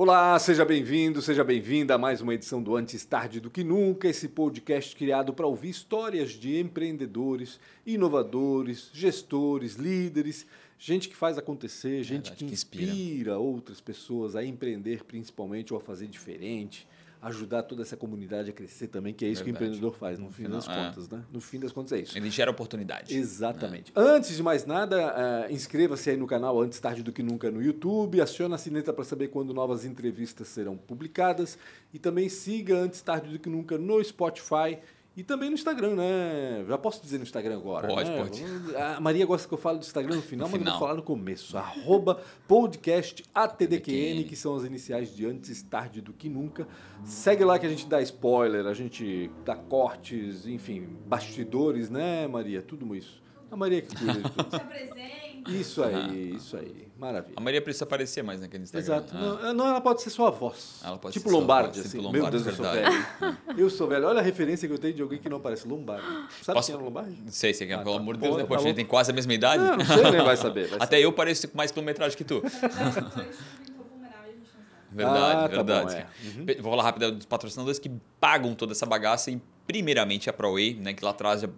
Olá, seja bem-vindo, seja bem-vinda a mais uma edição do Antes Tarde do Que Nunca, esse podcast criado para ouvir histórias de empreendedores, inovadores, gestores, líderes, gente que faz acontecer, gente que, que inspira. inspira. outras pessoas a empreender principalmente ou a fazer diferente, ajudar toda essa comunidade a crescer também, que é isso que o Verdade. empreendedor faz, no, No fim final, das é. contas, né? No fim das contas é isso. Ele gera oportunidade. Exatamente. Antes de mais nada, eh, inscreva-se aí no canal Antes Tarde do Que Nunca no YouTube, acione a sineta para saber quando novas entrevistas serão publicadas e também siga Antes Tarde do Que Nunca no Spotify e também no Instagram, né? Já posso dizer no Instagram agora? Pode, né? pode. A Maria gosta que eu falo do Instagram no final, No mas eu vou final. falar no começo. Arroba podcast ATDQN, que são as iniciais de Antes Tarde do Que Nunca. Segue lá que a gente dá spoiler, a gente dá cortes, enfim, bastidores, né, Maria? Tudo isso. A Maria que cuida de tudo. Isso aí, isso aí. Maravilha. A Maria precisa aparecer mais naquele Instagram. Exato. Ah. Não, não, ela pode ser sua voz. Ela pode tipo ser Lombardi, voz, assim. tipo Meu Lombardi, Deus, eu sou verdade. velho. eu sou velho. Olha a referência que eu tenho de alguém que não parece Lombardi. Sabe Posso- quem é o Lombardi? Não sei se é, Ah, pelo tá. amor de Deus, Pô, né? tá Poxa, a gente bom. tem quase a mesma idade. Não, não sei, nem vai saber. vai Até eu pareço com mais quilometragem que tu. Verdade, Ah, tá verdade. bom, é. Uhum. Vou falar rápido dos patrocinadores que pagam toda essa bagaça e primeiramente a ProWay, né, que lá atrás já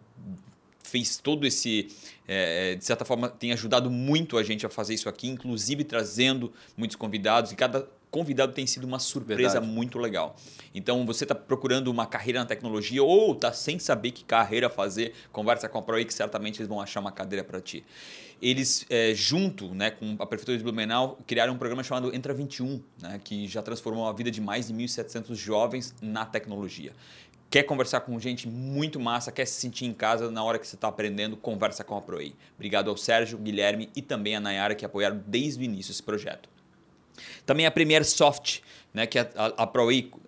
fez todo esse, é, de certa forma, tem ajudado muito a gente a fazer isso aqui, inclusive trazendo muitos convidados e cada convidado tem sido uma surpresa Verdade. muito legal. Então, você está procurando uma carreira na tecnologia ou está sem saber que carreira fazer, conversa com a ProWay que certamente eles vão achar uma cadeira para ti. Eles, é, junto né, com a Prefeitura de Blumenau, criaram um programa chamado Entra 21, né, que já transformou a vida de mais de 1.700 jovens na tecnologia. Quer conversar com gente muito massa, quer se sentir em casa na hora que você está aprendendo, conversa com a ProEI. Obrigado ao Sérgio, Guilherme e também a Nayara que apoiaram desde o início esse projeto. Também a Premier Soft, né, que a, a,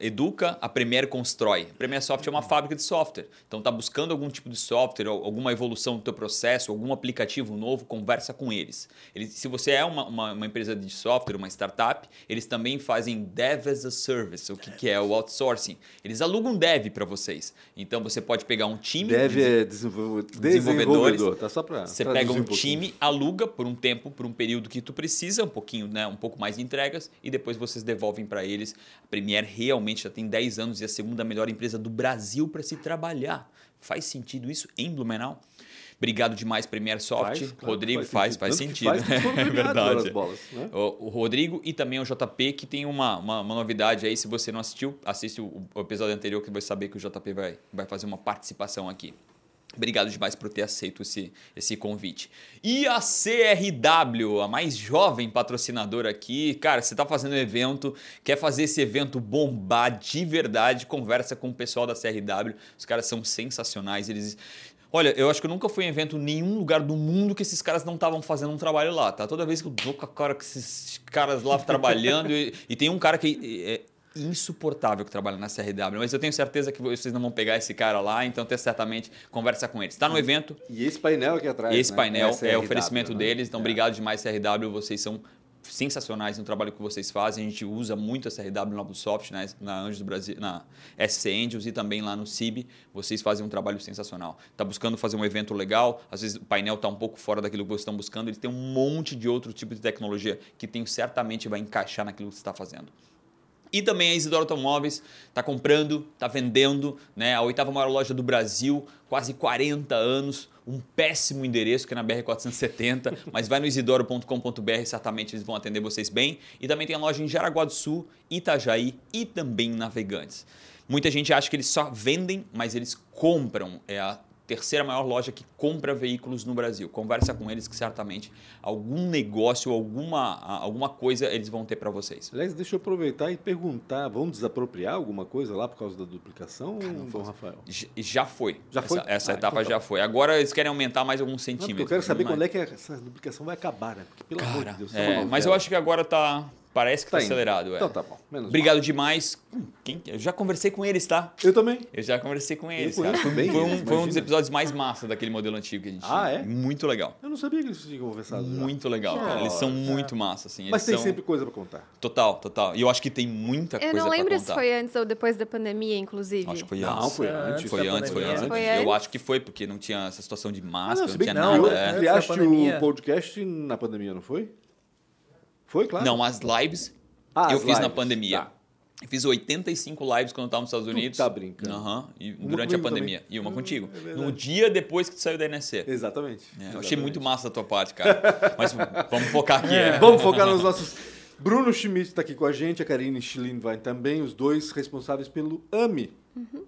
educa, a Premier constrói. A Premier Soft é uma fábrica de software. Então, está buscando algum tipo de software, alguma evolução do teu processo, algum aplicativo novo, conversa com eles. eles se você é uma, uma, uma empresa de software, uma startup, eles também fazem Dev as a Service, o que, que é o outsourcing. Eles alugam Dev para vocês. Então, você pode pegar um time... Deve é desenvolvedor. Desenvolvedores. desenvolvedor. Tá só pra Você pega um time, aluga por um tempo, por um período que tu precisa, um pouquinho, né, um pouco mais de entregas, e depois vocês devolvem para eles. A Premier realmente já tem 10 anos e é a segunda melhor empresa do Brasil para se trabalhar. Faz sentido isso em Blumenau? Obrigado demais, Premier Soft. Faz, claro, Rodrigo faz, faz, sentido. Faz, que foram é verdade. bolas, né? O, o Rodrigo e também o JP, que tem uma, uma, uma novidade aí. Se você não assistiu, assiste o, o episódio anterior que vai saber que o JP vai, vai fazer uma participação aqui. Obrigado demais por ter aceito esse, esse convite. E a CRW, a mais jovem patrocinadora aqui. Cara, você está fazendo um evento, quer fazer esse evento bombar de verdade, conversa com o pessoal da CRW. Os caras são sensacionais. Eles. Olha, eu acho que eu nunca fui em evento em nenhum lugar do mundo que esses caras não estavam fazendo um trabalho lá, tá? Toda vez que eu dou com a cara com esses caras lá trabalhando, e, e tem um cara que é insuportável que trabalha na CRW, mas eu tenho certeza que vocês não vão pegar esse cara lá, então até certamente conversa com eles. Está no evento, E esse painel aqui atrás. esse né? painel é a oferecimento né? deles, então É. obrigado demais CRW, vocês são sensacionais no trabalho que vocês fazem. A gente usa muito a CRW na Ubisoft, né? na Anjos do Brasil, na SC Angels e também lá no CIB. Vocês fazem um trabalho sensacional. Tá buscando fazer um evento legal, às vezes o painel tá um pouco fora daquilo que vocês estão buscando, eles têm um monte de outro tipo de tecnologia que tenho certamente vai encaixar naquilo que você está fazendo. E também a Isidoro Automóveis está comprando, está vendendo, né? a oitava maior loja do Brasil, quase 40 anos, um péssimo endereço que é na BR-470, mas vai no isidoro.com.br, certamente eles vão atender vocês bem. E também tem a loja em Jaraguá do Sul, Itajaí e também Navegantes. Muita gente acha que eles só vendem, mas eles compram. É a terceira maior loja que compra veículos no Brasil. Conversa com eles que certamente algum negócio, alguma, alguma coisa eles vão ter para vocês. Aliás, deixa eu aproveitar e perguntar: vão desapropriar alguma coisa lá por causa da duplicação, Dom Rafael? Já foi. Já foi? Essa, essa Ah, etapa então tá já foi. Agora eles querem aumentar mais alguns Não, centímetros. eu quero saber mas- quando é que essa duplicação vai acabar, né? Porque, pelo amor de Deus, É, é mas eu acho que agora tá. Parece que tá, Tá acelerado. É. Então tá bom. Menos Obrigado demais. Hum, Quem, eu já conversei com eles, tá? mal. Eu também. Eu já conversei com eles, conheço cara. Foi, bem foi um, foi um dos episódios mais massa daquele modelo antigo que a gente Ah, tinha. é? Muito legal. Eu não sabia que eles tinham conversado já. Muito legal, cara. Eles são muito massa, assim. Mas Eles tem são- sempre coisa pra contar. Total, total. E eu acho que tem muita Eu coisa não pra lembro contar. se foi antes ou depois da pandemia, inclusive. Acho que foi Não, antes. foi É, antes. Foi antes, foi antes. Foi Eu antes? acho que foi, porque não tinha essa situação de Ah, máscara, não, não, tinha não, nada. é. da criaste o podcast na pandemia, não foi? Foi, claro. Não, as lives Ah, eu as fiz na lives, pandemia. tá. Eu Fiz 85 lives quando eu estava nos Estados Unidos. tá brincando. Aham, e Uma durante a pandemia. também. E uma Hum, contigo. é no dia depois que tu saiu da NSC. Exatamente. É, eu achei muito massa da tua parte, cara. Mas vamos focar aqui. é. Vamos focar nos nossos. Bruno Schmidt está aqui com a gente, a Karine Schlindwein também, os dois responsáveis pelo AMI.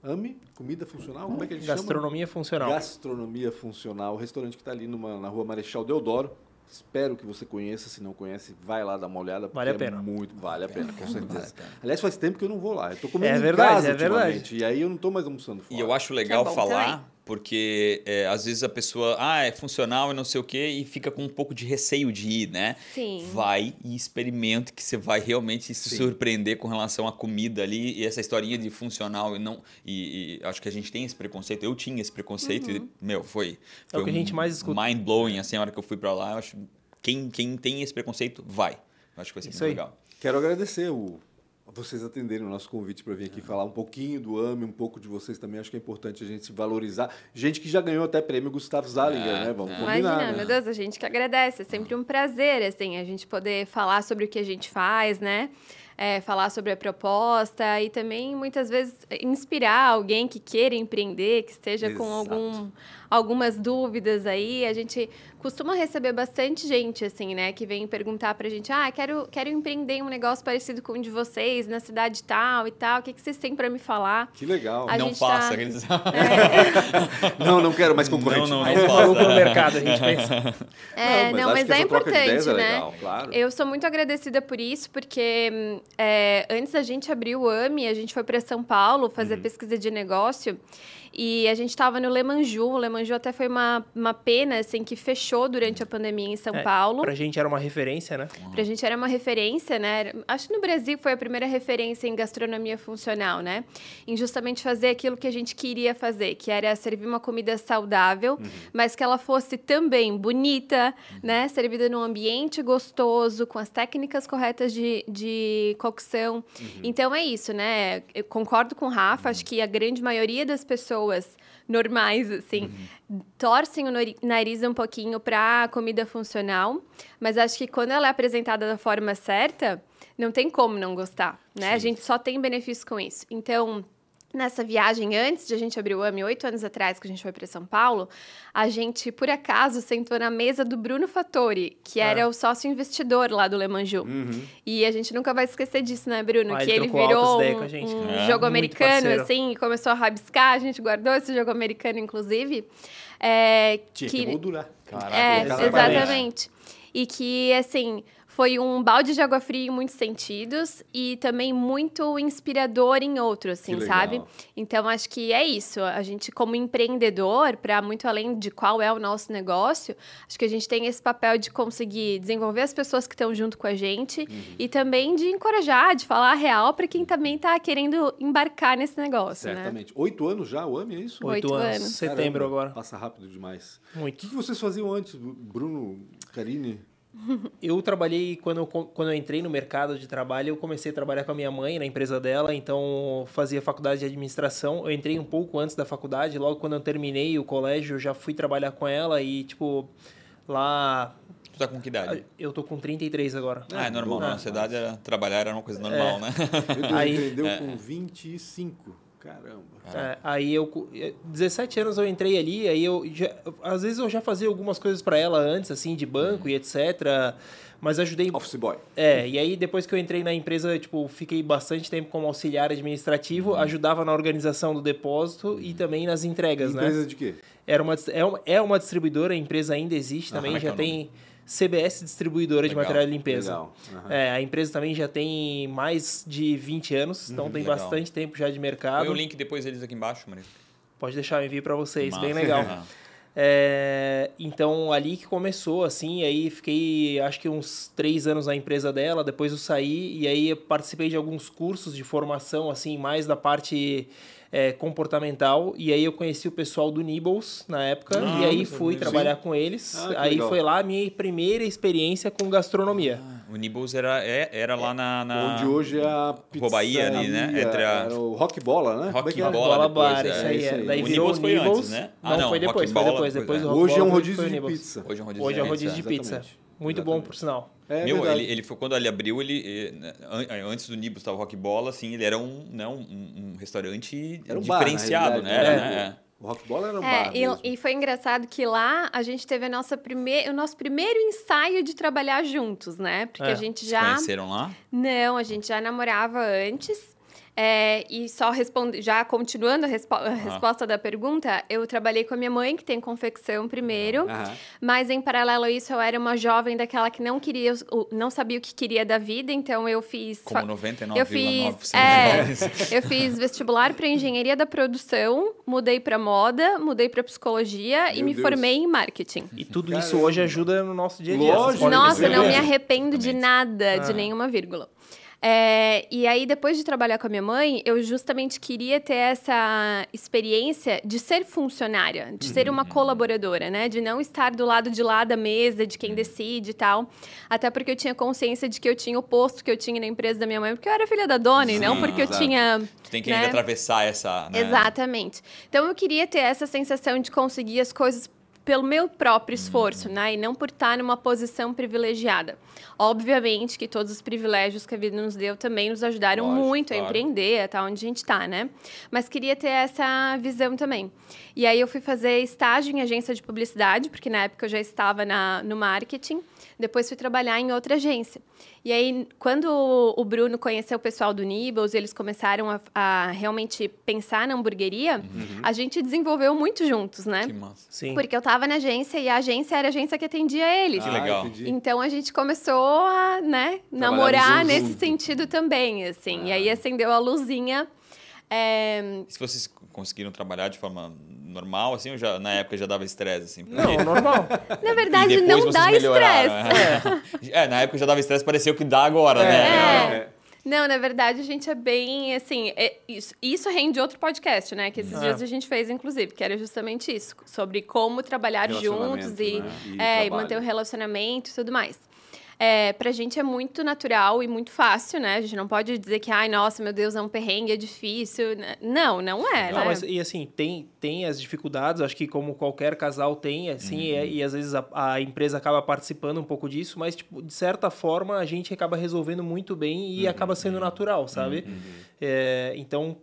AMI? Comida Funcional? Como é que a gente Gastronomia funcional. chama? Gastronomia Funcional, restaurante que está ali numa, na rua Marechal Deodoro. Espero que você conheça, se não conhece, vai lá dar uma olhada. Vale a pena. É muito, vale a pena, com certeza. Vale. Aliás, faz tempo que eu não vou lá. Eu tô comendo É em verdade, casa é verdade. E aí eu não tô mais almoçando fora. E eu acho legal bom falar, também. Porque é, às vezes a pessoa, ah, é funcional e não sei o quê, e fica com um pouco de receio de ir, né? Sim. Vai e experimente que você vai realmente se Sim. surpreender com relação à comida ali e essa historinha de funcional e não e, e acho que a gente tem esse preconceito. Eu tinha esse preconceito e meu foi, É o foi que a gente mais escuta. Mind blowing assim a hora que eu fui pra lá. Eu acho quem quem tem esse preconceito vai. Eu acho que vai ser Isso muito aí. legal. Quero agradecer o, vocês atenderem o nosso convite para vir aqui falar um pouquinho do AME, um pouco de vocês também. Acho que é importante a gente se valorizar. Gente que já ganhou até prêmio Gustavo Zalinger, É, né? Vamos é. combinar, Imagina, né? meu Deus, a gente que agradece. É sempre um prazer, assim, a gente poder falar sobre o que a gente faz, né? É, falar sobre a proposta e também, muitas vezes, inspirar alguém que queira empreender, que esteja com Exato. algum, algumas dúvidas aí. A gente costuma receber bastante gente, assim, né? Que vem perguntar pra gente, ah, quero, quero empreender um negócio parecido com o de vocês, na cidade tal e tal. O que, que vocês têm pra me falar? Que legal. A não faça tá- aqueles Não, não quero mais concorrente. Não, não, não faça. mercado, a gente pensa. É, não, mas, acho que é de importante, é né? legal, claro. Eu sou muito agradecida por isso, porque hum, é, antes da gente abrir o AMI, a gente foi para São Paulo Uhum. fazer pesquisa de negócio e a gente estava no Lemanju. O Lemanju até foi uma, uma pena, assim, que fechou durante a pandemia em São É, Paulo. Pra gente era uma referência, né? Pra gente era uma referência, né? Acho que no Brasil foi a primeira referência em gastronomia funcional, né? Em justamente fazer aquilo que a gente queria fazer, que era servir uma comida saudável, mas que ela fosse também bonita, né? Servida num ambiente gostoso, com as técnicas corretas de, de cocção. Então é isso, né? Eu concordo com o Rafa, acho que a grande maioria das pessoas normais, assim, torcem o nariz um pouquinho para comida funcional, mas acho que quando ela é apresentada da forma certa, não tem como não gostar, né? A gente só tem benefício com isso. Então, nessa viagem antes de a gente abrir o AMI, oito anos atrás, que a gente foi para São Paulo, a gente, por acaso, sentou na mesa do Bruno Fattori, que Ah. era o sócio investidor lá do Lemanju. Uhum. E a gente nunca vai esquecer disso, né, Bruno? Ah, que ele ele virou um, gente. um É. jogo americano, assim, e começou a rabiscar. A gente guardou esse jogo americano, inclusive. É, Tinha que, moldurar. Caraca, é, exatamente. exatamente. E que, assim, foi um balde de água fria em muitos sentidos e também muito inspirador em outros, assim, sabe? Então, acho que é isso. A gente, como empreendedor, para muito além de qual é o nosso negócio, acho que a gente tem esse papel de conseguir desenvolver as pessoas que estão junto com a gente Uhum. e também de encorajar, de falar a real para quem também está querendo embarcar nesse negócio, né? Certamente. Oito anos já, o AME, é isso? Oito Oito anos. anos. Setembro Caramba, agora. Passa rápido demais. O Muito. que, que vocês faziam antes, Bruno, Karine? Eu trabalhei, quando eu, quando eu entrei no mercado de trabalho, eu comecei a trabalhar com a minha mãe na empresa dela, então eu fazia faculdade de administração. Eu entrei um pouco antes da faculdade, logo quando eu terminei o colégio, eu já fui trabalhar com ela e, tipo, lá. Tu tá com que idade? Eu tô com 33 agora. Ah, é normal. Na Ah. nossa idade era, trabalhar era uma coisa normal, né? Meu Deus, Aí- empreendeu É. com 25. Caramba. É, aí eu, co- eh, 17 anos eu entrei ali, aí eu já, às vezes eu já fazia algumas coisas para ela antes, assim, de banco e etc. Mas ajudei. Office boy. É, e aí depois que eu entrei na empresa, tipo, fiquei bastante tempo como auxiliar administrativo, ajudava na organização do depósito e também nas entregas, né? Empresa de quê? Era uma, é, uma, é uma distribuidora, a empresa ainda existe Aham, também, é já é tem CBS Distribuidora de Legal, Material de Limpeza. Legal. Aham. É, a empresa também já tem mais de 20 anos, então tem legal. bastante tempo já de Põe mercado. o link depois deles aqui embaixo, Maria. Pode deixar eu envio para vocês, Massa. bem legal. É, então, ali que começou, assim, aí fiquei, acho que uns três anos na empresa dela, depois eu saí, e aí eu participei de alguns cursos de formação, assim, mais da parte é, comportamental, e aí eu conheci o pessoal do Nibbles na época, Ah, e aí sim. fui trabalhar com eles, Ah, aí legal. foi lá a minha primeira experiência com gastronomia. O Nibbles era, é- era lá na, na- Onde hoje é a Bahia ali, né? pizzaria, Entre a- Era o Rock Bola, né? É Rock era? Bola. Bola depois, Bar, é, isso aí, é. aí. Daí O Nibbles foi Nibbles. antes, né? Ah, Não, não, foi depois, foi Bola depois. depois, Depois é. Hoje é um rodízio de pizza. Hoje é um rodízio Hoje é um de rodízio de pizza. Pizza. Exatamente. Muito bom, por sinal. É Meu, ele, ele foi quando ele abriu, ele né, an- antes do Nibus estava Rock Bola, assim, ele era um, né, um, um restaurante Era um bar, diferenciado, né? realidade, Era, né? né? O Rock Bola era um É, bar e, e foi engraçado que lá a gente teve a nossa prime... o nosso primeiro ensaio de trabalhar juntos, né? Porque É, a gente Se já. conheceram lá? Não, a gente já namorava antes. É, e só responde, já continuando a, respo- a resposta da pergunta, eu trabalhei com a minha mãe, que tem confecção primeiro, Aham. mas em paralelo a isso eu era uma jovem daquela que não queria, não sabia o que queria da vida, então eu fiz. Como fa- 99,9% eu fiz, é, eu fiz vestibular para engenharia da produção, mudei para moda, mudei para psicologia e Meu me Deus. formei em marketing. E tudo Caramba. isso hoje ajuda no nosso dia a dia. Lógico. Nossa, não me arrependo de nada, de Ah. nenhuma vírgula. É, e aí, depois de trabalhar com a minha mãe, eu justamente queria ter essa experiência de ser funcionária, de ser Uhum. uma colaboradora, né? De não estar do lado de lá da mesa, de quem Uhum. decide e tal. Até porque eu tinha consciência de que eu tinha o posto que eu tinha na empresa da minha mãe, porque eu era filha da dona e não Sim, porque eu exato. tinha. Tu tem que né? ainda atravessar essa. Né? Exatamente. Então eu queria ter essa sensação de conseguir as coisas pelo meu próprio esforço, né? E não por estar numa posição privilegiada. Obviamente que todos os privilégios que a vida nos deu também nos ajudaram Lógico, muito a claro. empreender, até onde a gente está, né? Mas queria ter essa visão também. E aí eu fui fazer estágio em agência de publicidade, porque na época eu já estava na, no marketing. Depois fui trabalhar em outra agência. E aí, quando o Bruno conheceu o pessoal do Nibbles, eles começaram a, a realmente pensar na hamburgueria, a gente desenvolveu muito juntos, né? Que massa. Sim. Porque eu tava na agência e a agência era a agência que atendia eles. Que legal. entendi. Então a gente começou a, né, namorar junto. nesse sentido também, assim. E aí acendeu a luzinha. É, Se vocês conseguiram trabalhar de forma normal, assim, ou já, na época já dava estresse, assim? Porque- Não, normal. na verdade, não dá estresse. É. É, na época já dava estresse, pareceu que dá agora, É. né? É. Não, na verdade, a gente é bem, assim, é- isso, isso rende outro podcast, né? Que esses Ah. dias a gente fez, inclusive, que era justamente isso, sobre como trabalhar juntos e, né? E é, e manter o relacionamento e tudo mais. É, pra gente é muito natural e muito fácil, né? A gente não pode dizer que, ai, nossa, meu Deus, é um perrengue, é difícil. né? Não, não é, Não, né? mas, e assim, tem, tem as dificuldades, acho que como qualquer casal tem, assim, e, e às vezes a, a empresa acaba participando um pouco disso, mas, tipo, de certa forma, a gente acaba resolvendo muito bem e acaba sendo natural, sabe? É, então,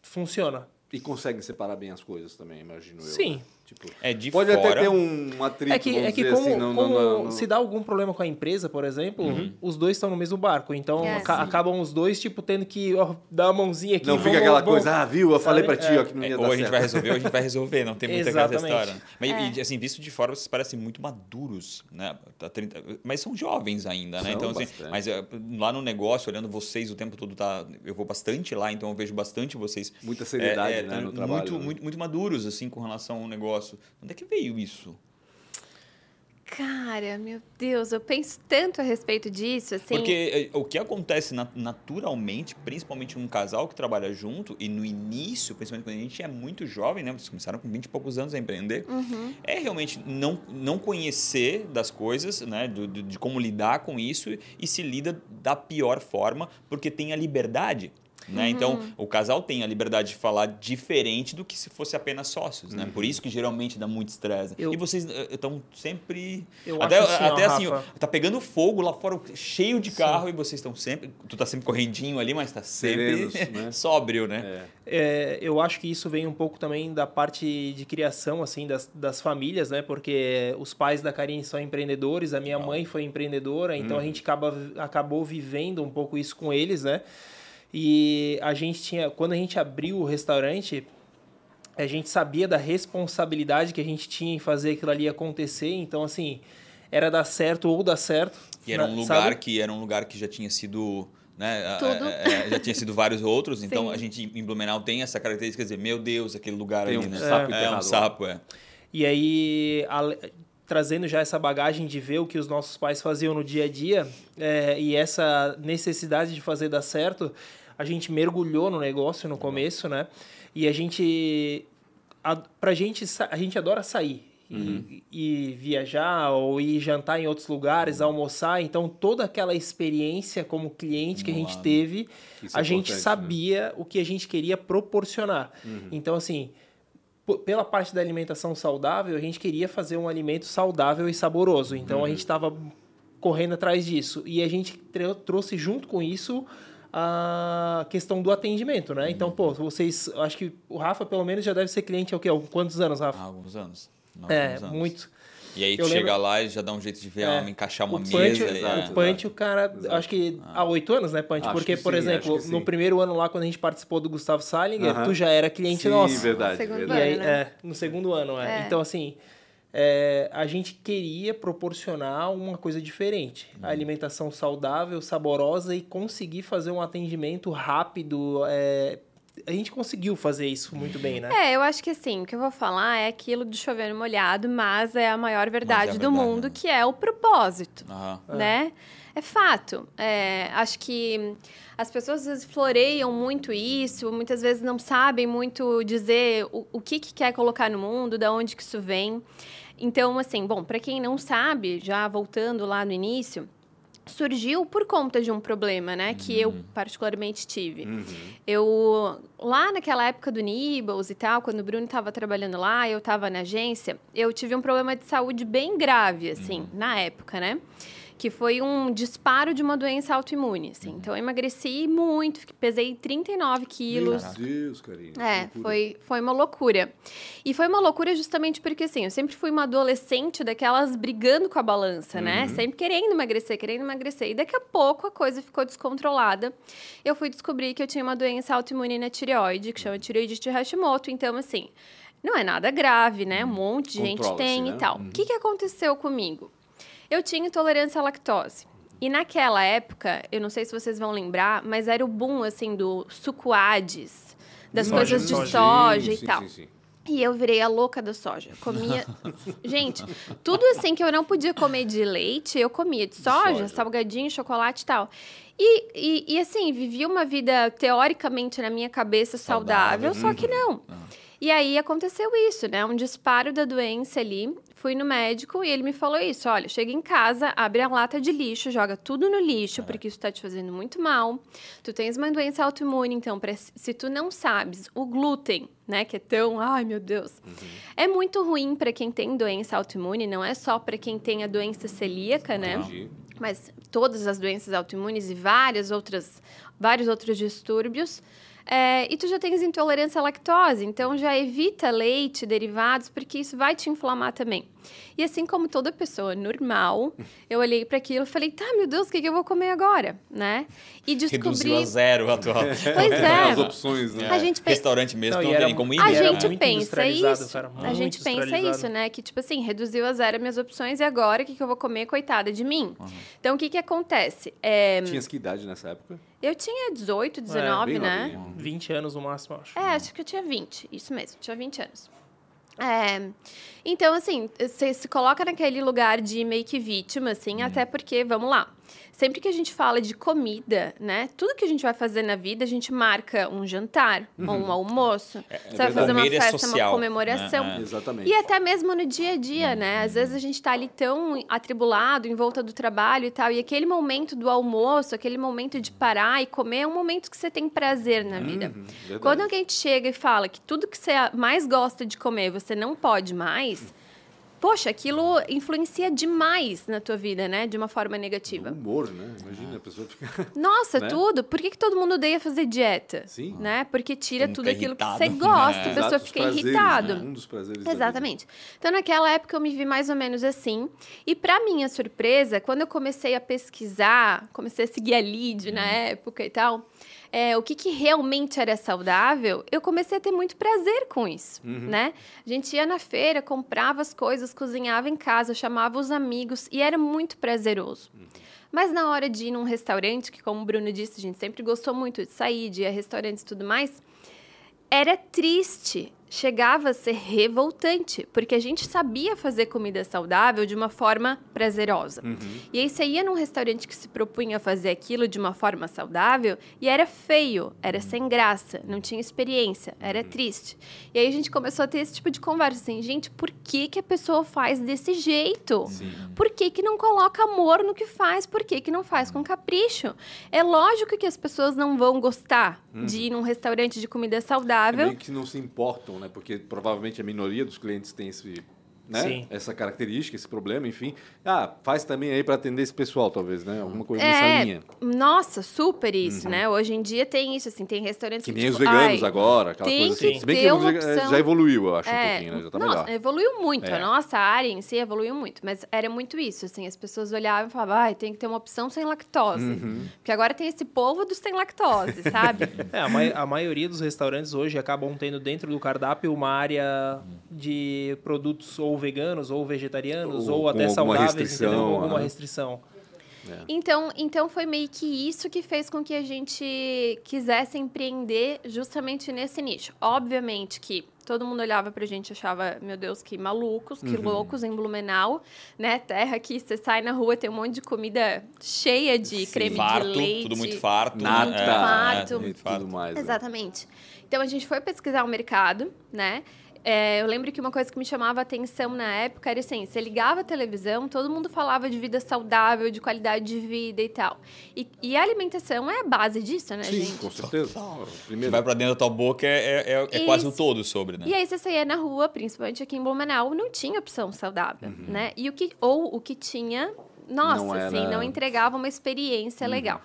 funciona. E conseguem separar bem as coisas também, imagino eu. Sim. Né? Tipo, É de pode fora. até ter um atrito, É que, vamos é que dizer como, assim, não, como não, não, se dá algum problema com a empresa, por exemplo, os dois estão no mesmo barco. Então, É, aca- sim. acabam os dois, tipo, tendo que ó, dar a mãozinha aqui. Não fica vamos- aquela vamos- coisa, ah, viu? Eu falei pra Sabe? ti, É. ó, que não ia É, dar ou a gente certo. vai resolver, ou a gente vai resolver, não tem muita aquela história. Mas, e, assim, visto de fora, vocês parecem muito maduros, né? Tá 30 Mas são jovens ainda, né? São então, assim, bastante. mas é, lá no negócio, olhando vocês o tempo todo, tá, eu vou bastante lá, então eu vejo bastante vocês. Muita seriedade, é, é, né, no muito, trabalho. né? Muito, muito maduros, assim, com relação ao negócio. Onde é que veio isso? Cara, meu Deus, eu penso tanto a respeito disso, assim. Porque é, o que acontece na- naturalmente, principalmente num casal que trabalha junto, e no início, principalmente quando a gente é muito jovem, né? Vocês começaram com 20 e poucos anos a empreender, Uhum. é realmente não, não conhecer das coisas, né? Do- do- de como lidar com isso e se lida da pior forma, porque tem a liberdade. Né? Então, o casal tem a liberdade de falar diferente do que se fosse apenas sócios, né? Por isso que geralmente dá muito estresse. Eu- E vocês estão sempre... Eu até acho assim, ó, até assim, Rafa. tá pegando fogo lá fora, cheio de carro, e vocês estão sempre... Tu tá sempre correndinho ali, mas tá sempre Serenos, né? sóbrio, né? É. É, eu acho que isso vem um pouco também da parte de criação, assim, das, das famílias, né? Porque os pais da Karine são empreendedores, a minha mãe foi empreendedora, então a gente acaba, acabou vivendo um pouco isso com eles, né? E a gente tinha, quando a gente abriu o restaurante, a gente sabia da responsabilidade que a gente tinha em fazer aquilo ali acontecer, então, assim, era dar certo ou dar certo. E era né? um lugar Sabe? que era um lugar que já tinha sido né, Tudo. a- a- já tinha sido vários outros, então Sim. a gente em Blumenau tem essa característica de dizer, meu Deus, aquele lugar Tem ali, um né? sapo é, enterrado um sapo, é. E aí, trazendo já essa bagagem de ver o que os nossos pais faziam no dia a dia é, e essa necessidade de fazer dar certo, a gente mergulhou no negócio no começo, né? E a gente, a, pra gente, a gente adora sair. E, e viajar ou ir jantar em outros lugares, almoçar. Então, toda aquela experiência como cliente que a gente teve, Isso é a gente né? sabia o que a gente queria proporcionar. Então, assim, pela parte da alimentação saudável, a gente queria fazer um alimento saudável e saboroso. Então Uhum. a gente estava correndo atrás disso. E a gente trouxe junto com isso a questão do atendimento, né? Então, pô, vocês, acho que o Rafa pelo menos já deve ser cliente há o quê? Há quantos anos, Há Rafa? alguns anos. Há é, alguns anos. muito. E aí Eu chega lembro- lá e já dá um jeito de ver, É. ah, encaixar uma o mesa. Punch, e- exato. o Punch, o cara, Exato. acho que há oito anos, né, Punch? Acho Porque, que por sim, exemplo, no sim. primeiro ano lá, quando a gente participou do Gustavo Salinger, Aham. tu já era cliente Sim, nosso. verdade. Segundo E verdade. aí, ano, né? é, no segundo ano, é. É. Então, assim, é, a gente queria proporcionar uma coisa diferente. Uhum. A alimentação saudável, saborosa e conseguir fazer um atendimento rápido. é, a gente conseguiu fazer isso muito bem, né? É, eu acho que assim, o que eu vou falar é aquilo do chover no molhado, mas é a maior verdade, do verdade, mundo, né? que é o propósito, Aham. né? É fato. É, acho que as pessoas às vezes floreiam muito isso, muitas vezes não sabem muito dizer o, o que, que quer colocar no mundo, da onde que isso vem. Então, assim, bom, para quem não sabe, já voltando lá no início, surgiu por conta de um problema, né, que eu particularmente tive. Uhum. Eu, lá naquela época do Nibbles e tal, quando o Bruno estava trabalhando lá, eu estava na agência, eu tive um problema de saúde bem grave, assim, na época, né? Que foi um disparo de uma doença autoimune, assim. Então, eu emagreci muito, pesei 39 quilos. Meu Deus, carinho. É, foi, foi uma loucura. E foi uma loucura justamente porque, assim, eu sempre fui uma adolescente daquelas brigando com a balança, né? Sempre querendo emagrecer, querendo emagrecer. E daqui a pouco a coisa ficou descontrolada. Eu fui descobrir que eu tinha uma doença autoimune na tireoide, que chama tireoide de Hashimoto. Então, assim, não é nada grave, né? Um monte de gente tem né? e tal. Uhum. O que, que aconteceu comigo? Eu tinha intolerância à lactose. E naquela época, eu não sei se vocês vão lembrar, mas era o boom, assim, do sucuades, das Soja, coisas de soja. soja, e sim, tal. sim, sim. E eu virei a louca da soja. Comia. Gente, tudo assim que eu não podia comer de leite, eu comia de soja, soja. salgadinho, chocolate e tal. E, e, e, assim, vivia uma vida teoricamente na minha cabeça saudável, Saudável. só que não. E aí aconteceu isso, né? Um disparo da doença ali. Fui no médico e ele me falou isso: olha, chega em casa, abre a lata de lixo, joga tudo no lixo, porque isso tá te fazendo muito mal. Tu tens uma doença autoimune, então, pra- se tu não sabes, o glúten, né, que é tão, ai meu Deus, é muito ruim para quem tem doença autoimune, não é só para quem tem a doença celíaca, né? Entendi. mas todas as doenças autoimunes e várias outras, vários outros distúrbios. É, e tu já tens intolerância à lactose, então já evita leite, derivados, porque isso vai te inflamar também. E assim como toda pessoa normal, eu olhei para aquilo e falei, tá, meu Deus, o que, que eu vou comer agora, né? E Reduziu descobri... a zero a atual. Pois é. As opções, né? A gente pe- Restaurante mesmo, Não, não, tem como ir. A gente pensa isso. a gente pensa isso, né? Que, tipo assim, reduziu a zero minhas opções e agora o que, que eu vou comer? Coitada de mim. Então, o que, que acontece? É, Tinhas que idade nessa época? eu tinha 18, 19, bem né? novinha. 20 anos no máximo, acho. É, acho que eu tinha 20, isso mesmo, tinha 20 anos. É, então, assim, você se coloca naquele lugar de meio que vítima, assim, Uhum. até porque, vamos lá, sempre que a gente fala de comida, né, tudo que a gente vai fazer na vida, a gente marca um jantar, ou um almoço, você vai fazer uma verdade. festa, Uhum. Social, uma comemoração. né? É. Exatamente. E até mesmo no dia a dia, né? Às vezes a gente tá ali tão atribulado, em volta do trabalho e tal, e aquele momento do almoço, aquele momento de parar e comer é um momento que você tem prazer na vida. Uhum. Quando alguém te chega e fala que tudo que você mais gosta de comer você não pode mais, poxa, aquilo influencia demais na tua vida, né? De uma forma negativa. Humor, né? Imagina, a pessoa fica... Nossa, Né? tudo. Por que, que todo mundo odeia fazer dieta? Sim. Né? Porque tira tudo aquilo fica que você irritado. gosta, É. a pessoa Exato, fica irritado. né? Um dos prazeres. Exatamente. Então, naquela época, eu me vi mais ou menos assim. E, para minha surpresa, quando eu comecei a pesquisar, comecei a seguir a lead na época e tal, é, o que, que realmente era saudável, eu comecei a ter muito prazer com isso, né? A gente ia na feira, comprava as coisas, cozinhava em casa, chamava os amigos e era muito prazeroso. Mas na hora de ir num restaurante, que como o Bruno disse, a gente sempre gostou muito de sair, de ir a restaurantes e tudo mais, era triste, chegava a ser revoltante, porque a gente sabia fazer comida saudável de uma forma prazerosa. E aí você ia num restaurante que se propunha a fazer aquilo de uma forma saudável e era feio, era sem graça, não tinha experiência, era triste. E aí a gente começou a ter esse tipo de conversa assim, gente, por que, que a pessoa faz desse jeito? Por que, que não coloca amor no que faz? Por que, que não faz com capricho? É lógico que as pessoas não vão gostar de ir num restaurante de comida É saudável. meio que não se importam, né? Porque provavelmente a minoria dos clientes tem esse né? Sim. Essa característica, esse problema, enfim. Ah, faz também aí para atender esse pessoal, talvez, né? Alguma coisa nessa É, linha. nossa, super isso, né? Hoje em dia tem isso, assim, tem restaurantes Uhum. Que que, nem os tipo, veganos ai, agora, aquela tem coisa assim. que Se bem ter que uma já- opção. já evoluiu, eu acho, um É, pouquinho, né? Já tá nossa, melhor. evoluiu muito. É. A nossa área em si evoluiu muito. Mas era muito isso, assim. As pessoas olhavam e falavam, ai, tem que ter uma opção sem lactose. Uhum. Porque agora tem esse povo do sem lactose, sabe? É, a, mai- a maioria dos restaurantes hoje acabam tendo dentro do cardápio uma área de produtos ou veganos ou vegetarianos Ou ou, até saudáveis, restrição, entendeu? Com alguma restrição. Então, então foi meio que isso que fez com que a gente quisesse empreender justamente nesse nicho. Obviamente que todo mundo olhava pra gente e achava, meu Deus, que malucos, que loucos em Blumenau, né? Terra que você sai na rua, tem um monte de comida cheia de Sim. creme farto, de leite. tudo muito farto. Nada. né? É, farto. é, muito tudo farto. mais. né? Exatamente. Então a gente foi pesquisar o mercado, né? É, eu lembro que uma coisa que me chamava a atenção na época era assim: você ligava a televisão, todo mundo falava de vida saudável, de qualidade de vida e tal. E, e a alimentação é a base disso, né, Sim, gente? com certeza. Você Primeiro, vai pra dentro da tua boca, é, é, é quase o Isso. todo sobre, né? E aí você saía na rua, principalmente aqui em Blumenau, não tinha opção saudável, Uhum. né? E o que, ou o que tinha, nossa, Não era- assim, não entregava uma experiência Uhum. legal.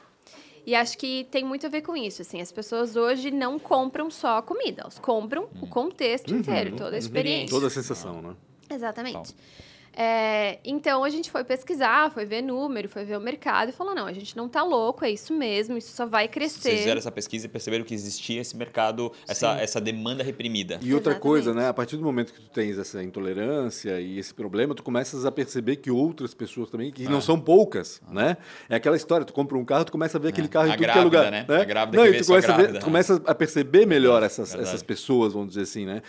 E acho que tem muito a ver com isso, assim, as pessoas hoje não compram só a comida, elas compram o contexto inteiro, toda a experiência. toda a sensação, né? Exatamente. É, então a gente foi pesquisar, foi ver número, foi ver o mercado e falou: não, a gente não tá louco, é isso mesmo, isso só vai crescer. Vocês fizeram essa pesquisa e perceberam que existia esse mercado, essa, essa demanda reprimida. E outra Exatamente. coisa, né? A partir do momento que tu tens essa intolerância e esse problema, tu começas a perceber que outras pessoas também, que não são poucas, né? É aquela história, tu compra um carro, tu começa a ver aquele carro em A tudo que é grávida, lugar. né? né? A grávida não, que e vê tu começa, a, ver- grávida, tu né? começa a perceber melhor essas, Verdade. essas pessoas, vamos dizer assim, né?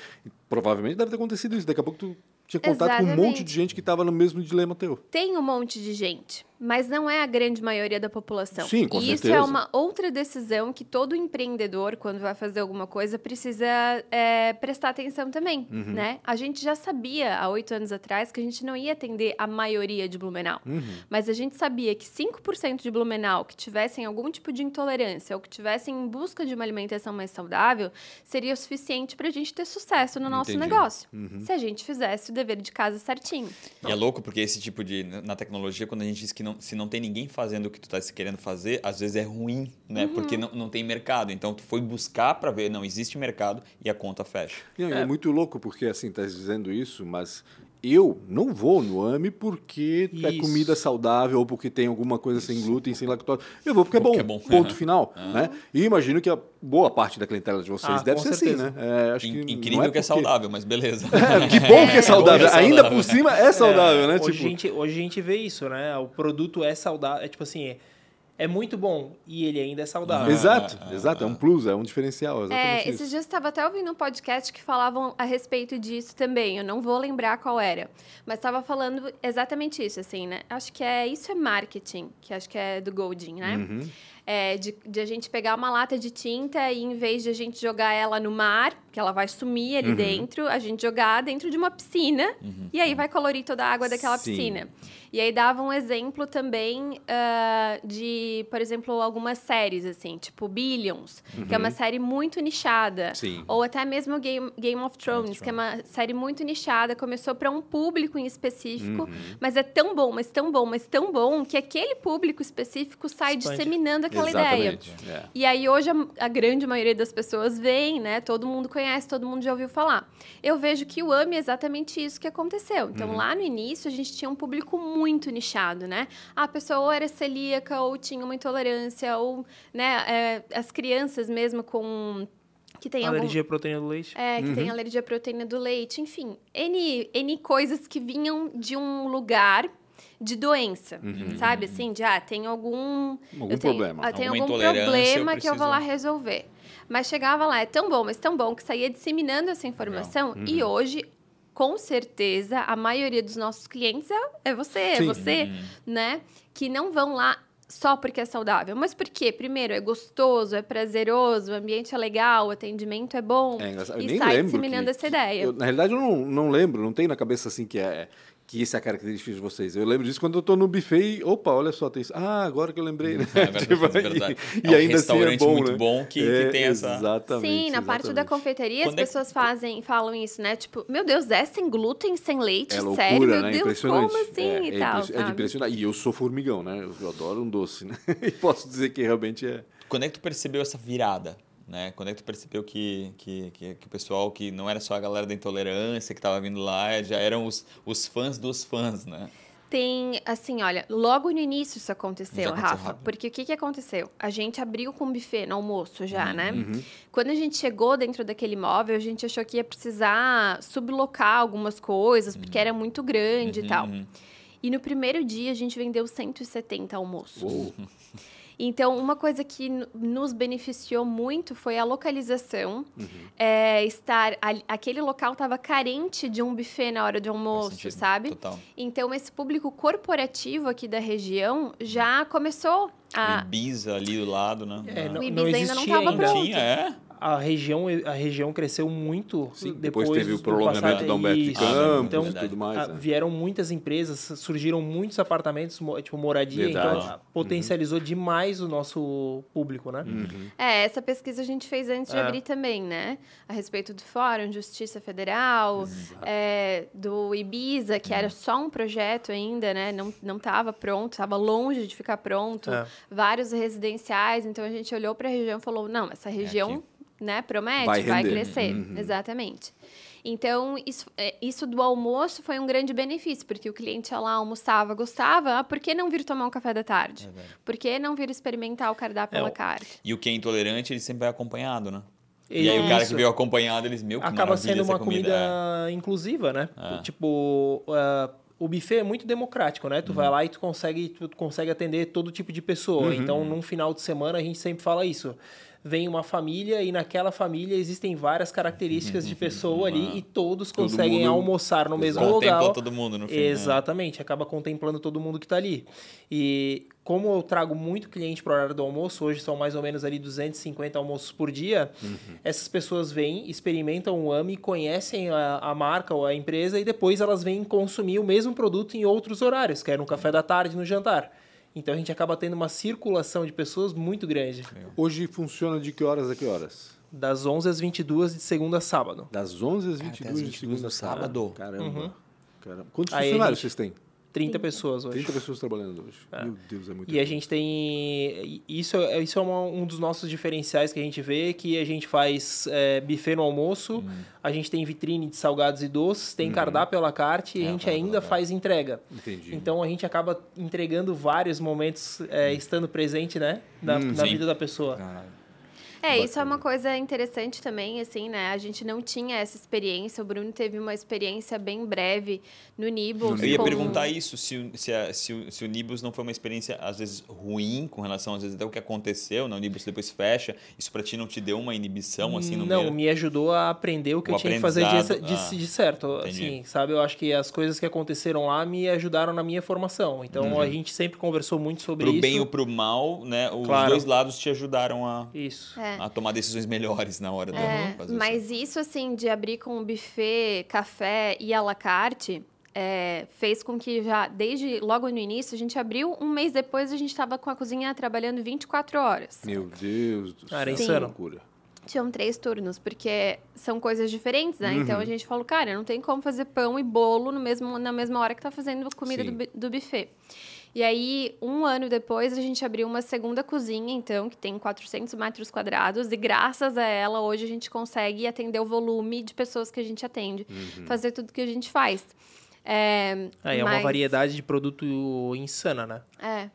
Provavelmente deve ter acontecido isso. Daqui a pouco tu tinha contato com um monte Exatamente. de gente que estava no mesmo dilema teu. Tem um monte de gente, mas não é a grande maioria da população. Sim, com e isso certeza. é uma outra decisão que todo empreendedor, quando vai fazer alguma coisa, precisa é, prestar atenção também, Uhum. né? A gente já sabia, há oito anos atrás, que a gente não ia atender a maioria de Blumenau. Uhum. Mas a gente sabia que 5% de Blumenau que tivessem algum tipo de intolerância ou que tivessem em busca de uma alimentação mais saudável seria o suficiente para a gente ter sucesso no nosso Entendi. negócio. Uhum. Se a gente fizesse o dever de casa certinho. E é louco porque esse tipo de. Na tecnologia, quando a gente diz que não, se não tem ninguém fazendo o que tu tá querendo fazer, às vezes é ruim, né? Uhum. Porque não, não tem mercado. Então tu foi buscar para ver, não, existe mercado e a conta fecha. Não, é. muito louco porque assim, tá dizendo isso, mas eu não vou no AMI porque é Isso. comida saudável ou porque tem alguma coisa sem glúten, sem lactose. Eu vou porque é bom. Porque é bom. Ponto final. Né? E imagino que a boa parte da clientela de vocês Ah, deve ser certeza. assim, né? É, acho In- que Incrível não é que é porque- saudável, mas beleza. É, que bom que é saudável. é Ainda saudável. por cima é saudável, né? Hoje, Tipo, a gente, hoje a gente vê isso, né? O produto é saudável. É tipo assim, é, muito bom e ele ainda é saudável. Exato, Ah, ah, exato. É um plus, é um diferencial. Exatamente É, isso. esses dias eu estava até ouvindo um podcast que falavam a respeito disso também. Eu não vou lembrar qual era, mas estava falando exatamente isso, assim, né? Acho que é isso é marketing, que acho que é do Golding, né? Uhum. É, de, de a gente pegar uma lata de tinta e em vez de a gente jogar ela no mar, que ela vai sumir ali Uhum. dentro, a gente jogar dentro de uma piscina e aí vai colorir toda a água daquela Sim. piscina. E aí dava um exemplo também ah, de, por exemplo, algumas séries, assim, tipo Billions, que é uma série muito nichada. Uhum. Sim. Ou até mesmo Game, Game of Thrones, que é uma série muito nichada, começou para um público em específico, Uhum. mas é tão bom, mas tão bom, mas tão bom, que aquele público específico sai Expande. disseminando aquela ideia. Exatamente. É. E aí hoje a, a grande maioria das pessoas vem, né? Todo mundo conhece, todo mundo já ouviu falar. Eu vejo que o AMI é exatamente isso que aconteceu. Então Uhum. lá no início a gente tinha um público muito nichado, né? A pessoa ou era celíaca ou tinha uma intolerância ou, né, é, as crianças mesmo com que tem algum Alergia à proteína do leite. é, que tem alergia à proteína do leite, enfim, N, N coisas que vinham de um lugar de doença, sabe? Assim, de, ah, tem algum... Algum eu tenho, problema. ah, tem algum problema eu que eu vou lá resolver. Mas chegava lá, é tão bom, mas tão bom, que saía disseminando essa informação. E hoje, com certeza, a maioria dos nossos clientes é, é você, é Sim. você, né? Que não vão lá só porque é saudável. Mas por quê? Primeiro, é gostoso, é prazeroso, o ambiente é legal, o atendimento é bom. É engraçado. Eu e nem sai disseminando que- essa ideia. Eu, na realidade, eu não, não lembro, não tenho na cabeça assim que é que isso é a característica de vocês. Eu lembro disso quando eu tô no buffet e, opa, olha só, tem isso. Ah, agora que eu lembrei, né? Agora que eu Tipo, verdade. E, É e um ainda assim é restaurante bom, muito né? bom que- que É, tem essa- Exatamente. Sim, na parte da exatamente. confeitaria as Quando é que- pessoas fazem, falam isso, né? Tipo, meu Deus, é sem glúten, sem leite, É loucura, sério, meu né? Deus, Impressionante. como assim é, e é tal, É de impressionar. E eu sou formigão, né? Eu adoro um doce, né? E posso dizer que realmente é. Quando é que tu percebeu essa virada? Né? Quando é que tu percebeu que, que, que, que o pessoal, que não era só a galera da intolerância que estava vindo lá, já eram os, os fãs dos fãs, né? Tem, assim, olha, logo no início isso aconteceu, Já aconteceu Rafa. rápido. Porque o que, que aconteceu? A gente abriu com buffet no almoço já, Uhum. né? Quando a gente chegou dentro daquele imóvel, a gente achou que ia precisar sublocar algumas coisas, porque era muito grande e tal. Uhum. E no primeiro dia a gente vendeu 170 almoços. Uou. Então, uma coisa que nos beneficiou muito foi a localização. É, estar ali- aquele local estava carente de um buffet na hora de almoço, sabe? Total. Então, esse público corporativo aqui da região já começou a. Ibiza ali do lado, né? É, Ah. não, O não Ibiza ainda não existia tava ainda. pronto. Tinha, é? A região, a região cresceu muito Sim, depois, depois teve o do prolongamento da Humberto de. Campos Então, e tudo mais. Ah, né? vieram muitas empresas, surgiram muitos apartamentos, tipo moradia, Verdade. então potencializou demais o nosso público, né? Uhum. É, essa pesquisa a gente fez antes de É. abrir também, né? A respeito do Fórum Justiça Federal, é, do Ibiza, que era só um projeto ainda, né? Não, não estava pronto, estava longe de ficar pronto. É. Vários residenciais, então a gente olhou para a região e falou: não, essa região né, promete, Vai vai, crescer. Uhum. Exatamente. Então, isso, é, isso do almoço foi um grande benefício, porque o cliente ia lá, almoçava, gostava, ah, por que não vir tomar um café da tarde? Por que não vir experimentar o cardápio É, à carte? E o que é intolerante, ele sempre vai acompanhado, né? E aí o cara que veio acompanhado, eles, meu, que acaba sendo uma comida, é. inclusiva, né? É. Tipo, ah, o buffet é muito democrático, né? Tu Uhum. vai lá e tu consegue, tu consegue atender todo tipo de pessoa. Uhum. Então, num final de semana, a gente sempre fala isso. Vem uma família e naquela família existem várias características de pessoa ali e todos Todo conseguem mundo- almoçar no mesmo Contempla lugar. todo mundo no fim. né? Exatamente, acaba contemplando todo mundo que está ali. E como eu trago muito cliente para o horário do almoço, hoje são mais ou menos ali 250 almoços por dia, essas pessoas vêm, experimentam o AMI, conhecem a, a marca ou a empresa e depois elas vêm consumir o mesmo produto em outros horários, quer no café da tarde, no jantar. Então a gente acaba tendo uma circulação de pessoas muito grande. Hoje funciona de que horas a que horas? Das 11 às 22 de segunda a sábado. Das 11 às até 22 às de 22 segunda no a sábado? Caramba. Caramba. Quantos Aí funcionários gente- vocês têm? 30 pessoas hoje. 30 pessoas trabalhando hoje. Meu Deus, é muito E a gente tem. Isso, é- isso é uma- um dos nossos diferenciais que a gente vê, que a gente faz é, buffet no almoço, Uhum. a gente tem vitrine de salgados e doces, tem cardápio à la carte e É, a gente ainda faz entrega. Entendi. Então a gente acaba entregando vários momentos é, estando presente, né? Na, na Hum. sim. vida da pessoa. Caralho. É, isso é Bacana. uma coisa interessante também, assim, né? A gente não tinha essa experiência. O Bruno teve uma experiência bem breve no Nibbles. Eu ia com- perguntar isso, se, o- se, a- se, o, se o Nibus não foi uma experiência, às vezes, ruim com relação, às vezes, até o que aconteceu, né? O Nibus depois fecha. Isso pra ti não te deu uma inibição, assim, no Não, meio? me ajudou a aprender o que O eu tinha que fazer de, de, ah, de certo. entendi. Assim, sabe? Eu acho que as coisas que aconteceram lá me ajudaram na minha formação. Então a gente sempre conversou muito sobre Uhum. Pro isso. bem ou pro mal, né? Os Claro. dois lados te ajudaram a, Isso. É. a tomar decisões melhores na hora É, fazer mas isso, assim, de abrir com um buffet, café e à la carte, é, fez com que já, desde logo no início, a gente abriu, um mês depois a gente estava com a cozinha trabalhando 24 horas. Meu Deus do Cara, céu. insano. que loucura. Tinham três turnos, porque são coisas diferentes, né? Então a gente falou, cara, não tem como fazer pão e bolo no mesmo, na mesma hora que tá fazendo comida Sim. do, do buffet. E aí, um ano depois, a gente abriu uma segunda cozinha, então, que tem 400 metros quadrados, e graças a ela, hoje a gente consegue atender o volume de pessoas que a gente atende, fazer tudo que a gente faz. É, Aí é uma variedade de produto insana, né? é.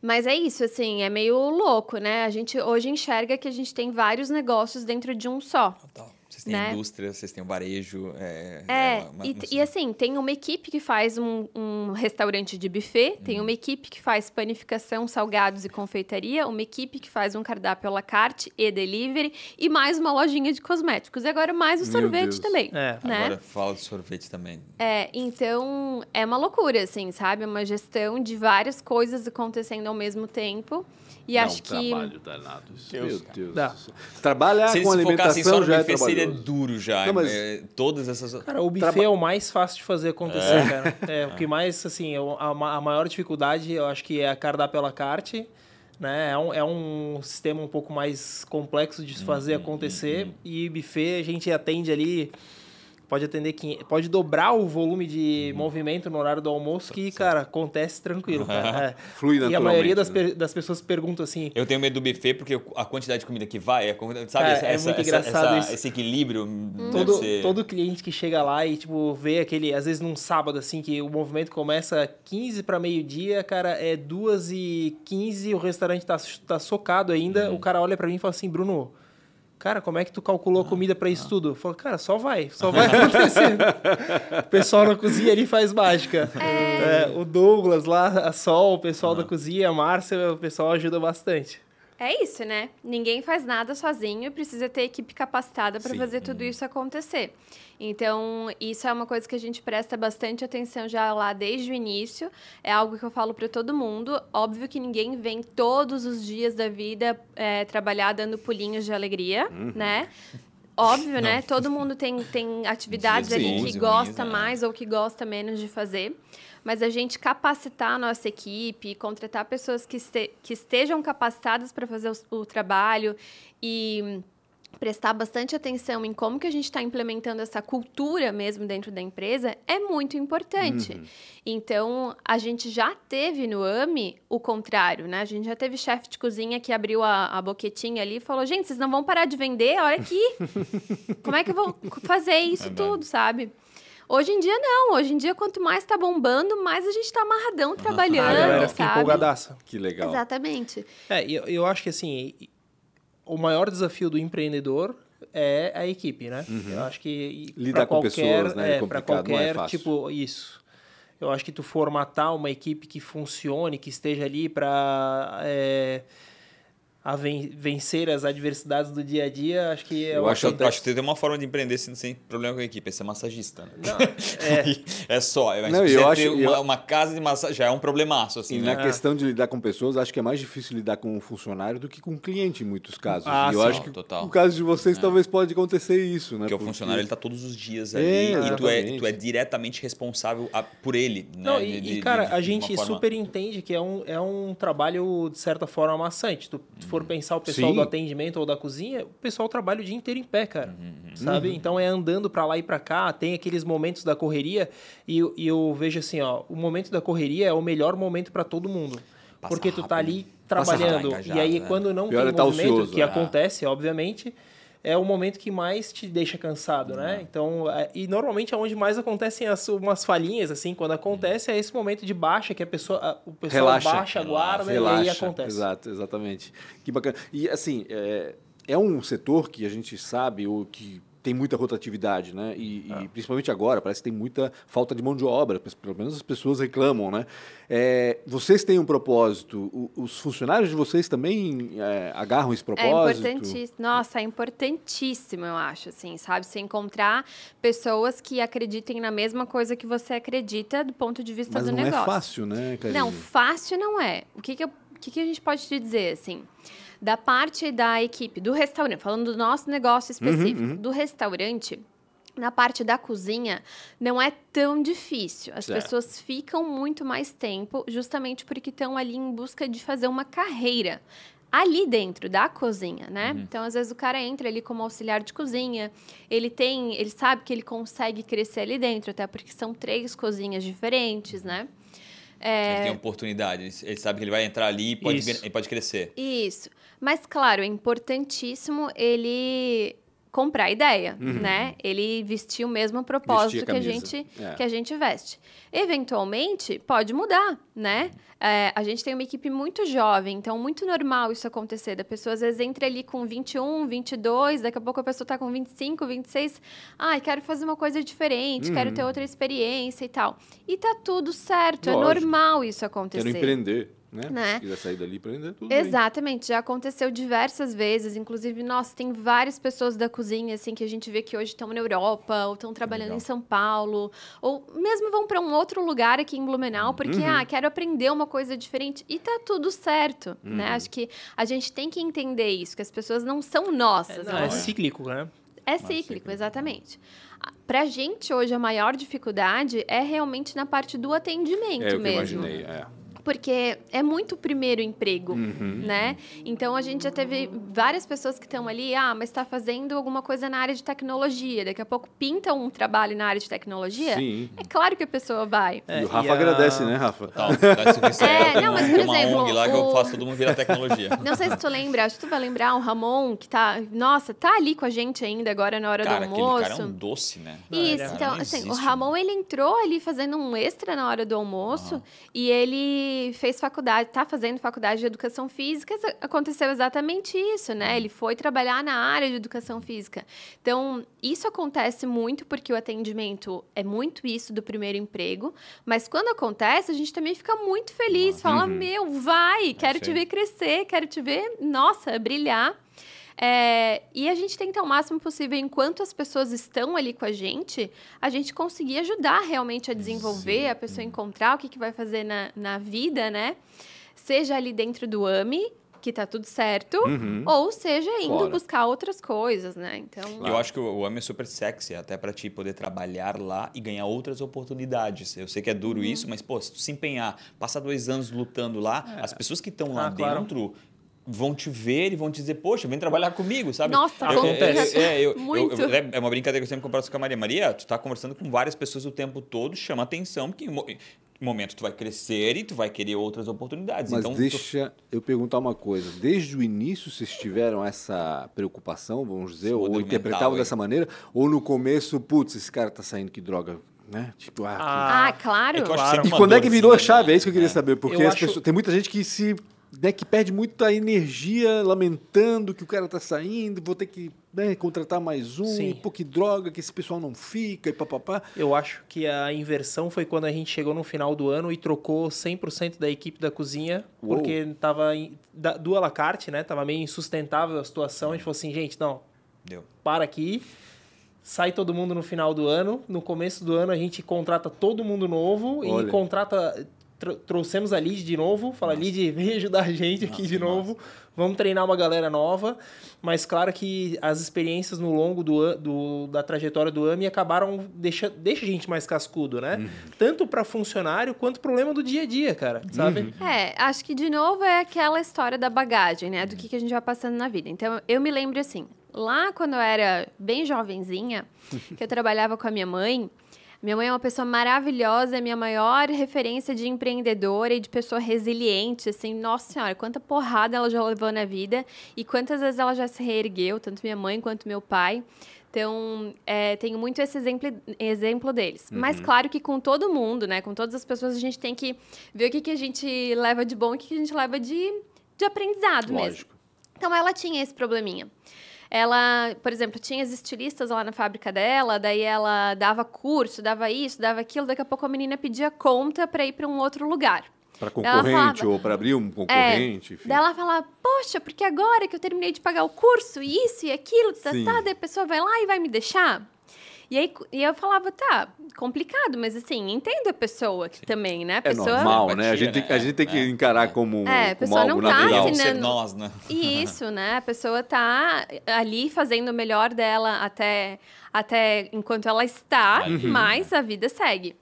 Mas é isso, assim, é meio louco, né? A gente hoje enxerga que a gente tem vários negócios dentro de um só. Total. Vocês têm Né? indústria, vocês têm o varejo. É, É, uma- uma- e, uma- e assim, tem uma equipe que faz um, um restaurante de buffet, Uhum. tem uma equipe que faz panificação, salgados e confeitaria, uma equipe que faz um cardápio à la carte e delivery, e mais uma lojinha de cosméticos. E agora mais o Meu sorvete Deus. também, É. né? Agora fala de sorvete também. É, então é uma loucura, assim, sabe? É uma gestão de várias coisas acontecendo ao mesmo tempo. E Dá acho um que... trabalho danado. isso. Meu. Deus Dá. céu. Trabalhar Se com se focassem só alimentação no já é buffet, seria é duro já. Não, mas- é, todas essas. Cara, o buffet é o mais fácil de fazer acontecer, cara. É, o que mais, assim, é a, ma- a maior dificuldade, eu acho que é a cardápio à la carte, né? É um, é um sistema um pouco mais complexo de se fazer acontecer. E buffet, a gente atende ali... Pode atender, 500 pode dobrar o volume de movimento no horário do almoço, que, cara, acontece tranquilo, cara. É. Flui E a naturalmente, maioria das, né? das pessoas perguntam assim, Eu tenho medo do buffet porque a quantidade de comida que vai, é, sabe, Cara, essa, é muito essa- engraçado essa- isso. esse equilíbrio deve todo, ser- todo cliente que chega lá e, tipo, vê aquele, às vezes num sábado, assim, que o movimento começa 15 para meio-dia, cara, é 2 e 15 o restaurante tá, tá socado ainda, Uhum. o cara olha para mim e fala assim, Bruno, cara, como é que tu calculou a comida para isso tudo? Eu falo, cara, só vai, só vai acontecer. o pessoal na cozinha ali faz mágica. É, o Douglas lá, a Sol, o pessoal da cozinha, a Márcia, o pessoal ajuda bastante. É isso, né? Ninguém faz nada sozinho, precisa ter equipe capacitada para fazer tudo isso acontecer. Então, isso é uma coisa que a gente presta bastante atenção já lá desde o início. É algo que eu falo para todo mundo. Óbvio que ninguém vem todos os dias da vida é, trabalhar dando pulinhos de alegria, né? Óbvio, né? Todo mundo tem, tem atividades ali que gosta né? mais ou que gosta menos de fazer. Mas a gente capacitar a nossa equipe, contratar pessoas que, este- que estejam capacitadas para fazer o, o trabalho e prestar bastante atenção em como que a gente está implementando essa cultura mesmo dentro da empresa é muito importante. Então, a gente já teve no AMI o contrário, né? A gente já teve chefe de cozinha que abriu a, a boquetinha ali e falou, gente, vocês não vão parar de vender? Olha aqui! como é que eu vou fazer isso Verdade. tudo, sabe? Hoje em dia, não. Hoje em dia, quanto mais tá bombando, mais a gente tá amarradão trabalhando, galera fica sabe? empolgadaça. Que legal. Exatamente. É, eu, eu acho que assim, o maior desafio do empreendedor é a equipe, né? Eu acho que Uhum. Lidar pra com qualquer, pessoas, né? É É, para é qualquer fácil. tipo isso. Eu acho que tu formatar uma equipe que funcione, que esteja ali para vencer as adversidades do dia a dia, acho que é Eu uma- acho acho que tem uma forma de empreender sem, sem problema com a equipe, é ser massagista, né? Não, é, É só. Mas Não, eu ter acho- uma, eu- uma casa de massagem já é um problemaço, assim, E né? na questão de lidar com pessoas, acho que é mais difícil lidar com um funcionário do que com um cliente em muitos casos. Ah, e eu sim. acho que Total. no caso de vocês talvez pode acontecer isso, né? Porque o funcionário ele tá todos os dias ali e tu é, tu é diretamente responsável a- por ele. Né? Não, e, de- e, cara, de- a de gente uma forma- super entende que é um, é um trabalho, de certa forma, maçante. Tu, tu for pensar o pessoal Sim. do atendimento ou da cozinha, o pessoal trabalha o dia inteiro em pé, cara. Uhum, Sabe? Então é andando pra lá e pra cá, tem aqueles momentos da correria e, eu- e eu vejo assim, ó, o momento da correria é o melhor momento pra todo mundo. Passa porque tu tá ali trabalhando. rápido, e aí, né? quando não Pior tem é tá movimento, ocioso, que né? acontece, obviamente, é o momento que mais te deixa cansado, Uhum. né? Então, é- e normalmente é onde mais acontecem as, umas falhinhas, assim, quando acontece, é esse momento de baixa, que a pessoa, a- o pessoal Relaxa. baixa, guarda e Relaxa. aí acontece. Exato, exatamente. Que bacana. E assim, é, é um setor que a gente sabe o que tem muita rotatividade, né? E, e Ah. principalmente agora, parece que tem muita falta de mão de obra, pelo menos as pessoas reclamam, né? É, vocês têm um propósito, os funcionários de vocês também é, agarram esse É propósito? importantíssimo. Nossa, é importantíssimo, eu acho, assim, sabe? Você encontrar pessoas que acreditem na mesma coisa que você acredita do ponto de vista Mas do não negócio. é fácil, né, Karine? Não, fácil não é. O que, que, eu- o que, que a gente pode te dizer, assim? Da parte da equipe, do restaurante, falando do nosso negócio específico, uhum. do restaurante, na parte da cozinha, não é tão difícil. As Certo. pessoas ficam muito mais tempo, justamente porque estão ali em busca de fazer uma carreira. Ali dentro da cozinha, né? Então, às vezes, o cara entra ali como auxiliar de cozinha, ele tem, ele sabe que ele consegue crescer ali dentro, até porque são três cozinhas diferentes, né? É, Ele tem oportunidade, ele, sabe que ele vai entrar ali e pode, ele pode crescer. Isso. Mas, claro, é importantíssimo ele comprar a ideia, né? Ele vestir o mesmo propósito que a, gente, É. que a gente veste. Eventualmente, pode mudar, né? É, a gente tem uma equipe muito jovem, então muito normal isso acontecer. Da pessoa, às vezes, entra ali com 21, 22, daqui a pouco a pessoa tá com 25, 26. Ai, quero fazer uma coisa diferente, quero ter outra experiência e tal. E tá tudo certo, é Lógico. normal isso acontecer. Quero empreender, né? Né? Se quiser sair dali e empreender, tudo bem. Exatamente, já aconteceu diversas vezes. Inclusive, nossa, tem várias pessoas da cozinha, assim, que a gente vê que hoje estão na Europa, ou estão trabalhando Legal. em São Paulo, ou mesmo vão para um outro lugar aqui em Blumenau, porque, ah, quero aprender uma coisa diferente. E tá tudo certo, né? Acho que a gente tem que entender isso, que as pessoas não são nossas. Não, é elas cíclico, né? É cíclico, exatamente. Pra gente, hoje, a maior dificuldade é realmente na parte do atendimento É o que eu mesmo. imaginei. É. Porque é muito o primeiro emprego, Uhum. né? Então a gente já teve várias pessoas que estão ali, ah, mas está fazendo alguma coisa na área de tecnologia. Daqui a pouco pinta um trabalho na área de tecnologia. Sim. É claro que a pessoa vai. É, e o Rafa e a- agradece, né, Rafa? Tal. É, não, mas, por exemplo, ONG lá que eu o- faço todo mundo virar tecnologia. Não sei se tu lembra, acho que tu vai lembrar o Ramon, que tá. Nossa, tá ali com a gente ainda agora na hora Cara, do almoço. cara é um doce, né? Isso, Cara, então, não assim, o Ramon, ele entrou ali fazendo um extra na hora do almoço Aham. e ele fez faculdade, tá fazendo faculdade de educação física, aconteceu exatamente isso, né? Ele foi trabalhar na área de educação física. Então, isso acontece muito porque o atendimento é muito isso do primeiro emprego, mas quando acontece, a gente também fica muito feliz, fala, meu, vai, quero te sim. ver crescer, quero te ver, nossa, brilhar. É, e a gente tenta ao máximo possível, enquanto as pessoas estão ali com a gente, a gente conseguir ajudar realmente a desenvolver, a pessoa encontrar o que, que vai fazer na, na vida, né? Seja ali dentro do AMI, que tá tudo certo, Uhum. ou seja indo Fora. buscar outras coisas, né? Então, Eu acho que o o AME é super sexy, até pra ti poder trabalhar lá e ganhar outras oportunidades. Eu sei que é duro Uhum. isso, mas, pô, se tu se empenhar, passar dois anos lutando lá, as pessoas que estão lá Ah, claro. dentro vão te ver e vão te dizer, poxa, vem trabalhar comigo, sabe? Nossa, eu, acontece. eu- é, eu- eu- Muito. eu- é uma brincadeira que eu sempre converso com a Maria. Maria, tu tá conversando com várias pessoas o tempo todo, chama atenção, porque em mo- em momento tu vai crescer e tu vai querer outras oportunidades. Mas então, tu- deixa eu perguntar uma coisa. Desde o início vocês tiveram essa preocupação, vamos dizer, ou interpretavam dessa maneira? Ou no começo, putz, esse cara tá saindo que droga, né? Tipo, ah, que- ah, claro. É Claro. E quando é que virou a chave? né? É isso que eu queria É. saber. Porque Eu as acho- pessoas- tem muita gente que se. Né, que perde muita energia lamentando que o cara tá saindo, vou ter que né, contratar mais um, Sim. e pô, que droga, que esse pessoal não fica, e papapá. Eu acho que a inversão foi quando a gente chegou no final do ano e trocou 100% da equipe da cozinha, Uou. porque tava em- da- do à la carte, né? Tava meio insustentável a situação. A gente falou assim, gente, não, Deu. para aqui. Sai todo mundo no final do ano. No começo do ano a gente contrata todo mundo novo Olha. e contrata. Tro- trouxemos a Lid de novo. Fala, Lid, vem ajudar a gente aqui Nossa, de novo. Vamos treinar uma galera nova. Mas claro que as experiências no longo do, do- da trajetória do AMI acabaram deixando deixa a gente mais cascudo, né? Uhum. Tanto para funcionário quanto problema do dia a dia, cara. Sabe? É, acho que de novo é aquela história da bagagem, né? Do que, que a gente vai passando na vida. Então, eu me lembro assim, lá quando eu era bem jovenzinha, que eu trabalhava com a minha mãe. Minha mãe é uma pessoa maravilhosa, é minha maior referência de empreendedora e de pessoa resiliente, assim, nossa senhora, quanta porrada ela já levou na vida e quantas vezes ela já se reergueu, tanto minha mãe quanto meu pai. Então, é, tenho muito esse exemplo, exemplo deles. Mas claro que com todo mundo, né? Com todas as pessoas, a gente tem que ver o que, que a gente leva de bom e o que, que a gente leva de, de aprendizado mesmo. Lógico. Então, ela tinha esse probleminha. Ela, por exemplo, tinha as estilistas lá na fábrica dela, daí ela dava curso, dava isso, dava aquilo, daqui a pouco a menina pedia conta para ir para um outro lugar. Para concorrente falava- ou para abrir um concorrente, enfim. Daí ela fala, poxa, porque agora que eu terminei de pagar o curso, isso e aquilo, tá, tá, daí a pessoa vai lá e vai me deixar? E aí e eu falava, tá, complicado, mas assim, entendo a pessoa que também, né? A É pessoa... normal, né? A gente, tem, né? a gente tem que É, encarar é. como, É, como algo não tá natural. Vamos ser nós, né? Isso, né? A pessoa tá ali fazendo o melhor dela até, até enquanto ela está, mas a vida segue.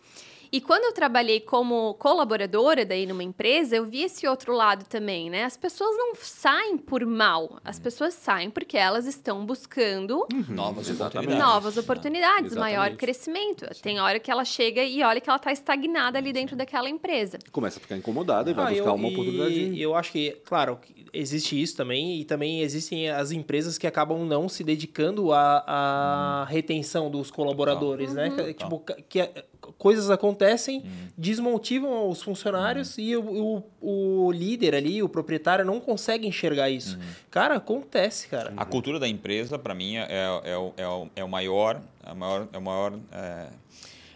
E quando eu trabalhei como colaboradora daí numa empresa, eu vi esse outro lado também, né? As pessoas não saem por mal, as pessoas saem porque elas estão buscando Novas Exatamente. oportunidades. novas oportunidades, maior crescimento. Tem hora que ela chega e olha que ela está estagnada ali dentro daquela empresa. Começa a ficar incomodada e vai Ah, buscar eu- uma oportunidade. E eu acho que, claro, existe isso também, e também existem as empresas que acabam não se dedicando à, à retenção dos colaboradores, né? Que, Tipo, que é- coisas acontecem, desmotivam os funcionários e o, o, o líder ali, o proprietário, não consegue enxergar isso. Cara, acontece, cara. A cultura da empresa, para mim, é, é, o- é, o, é o maior, a maior, é o maior, é,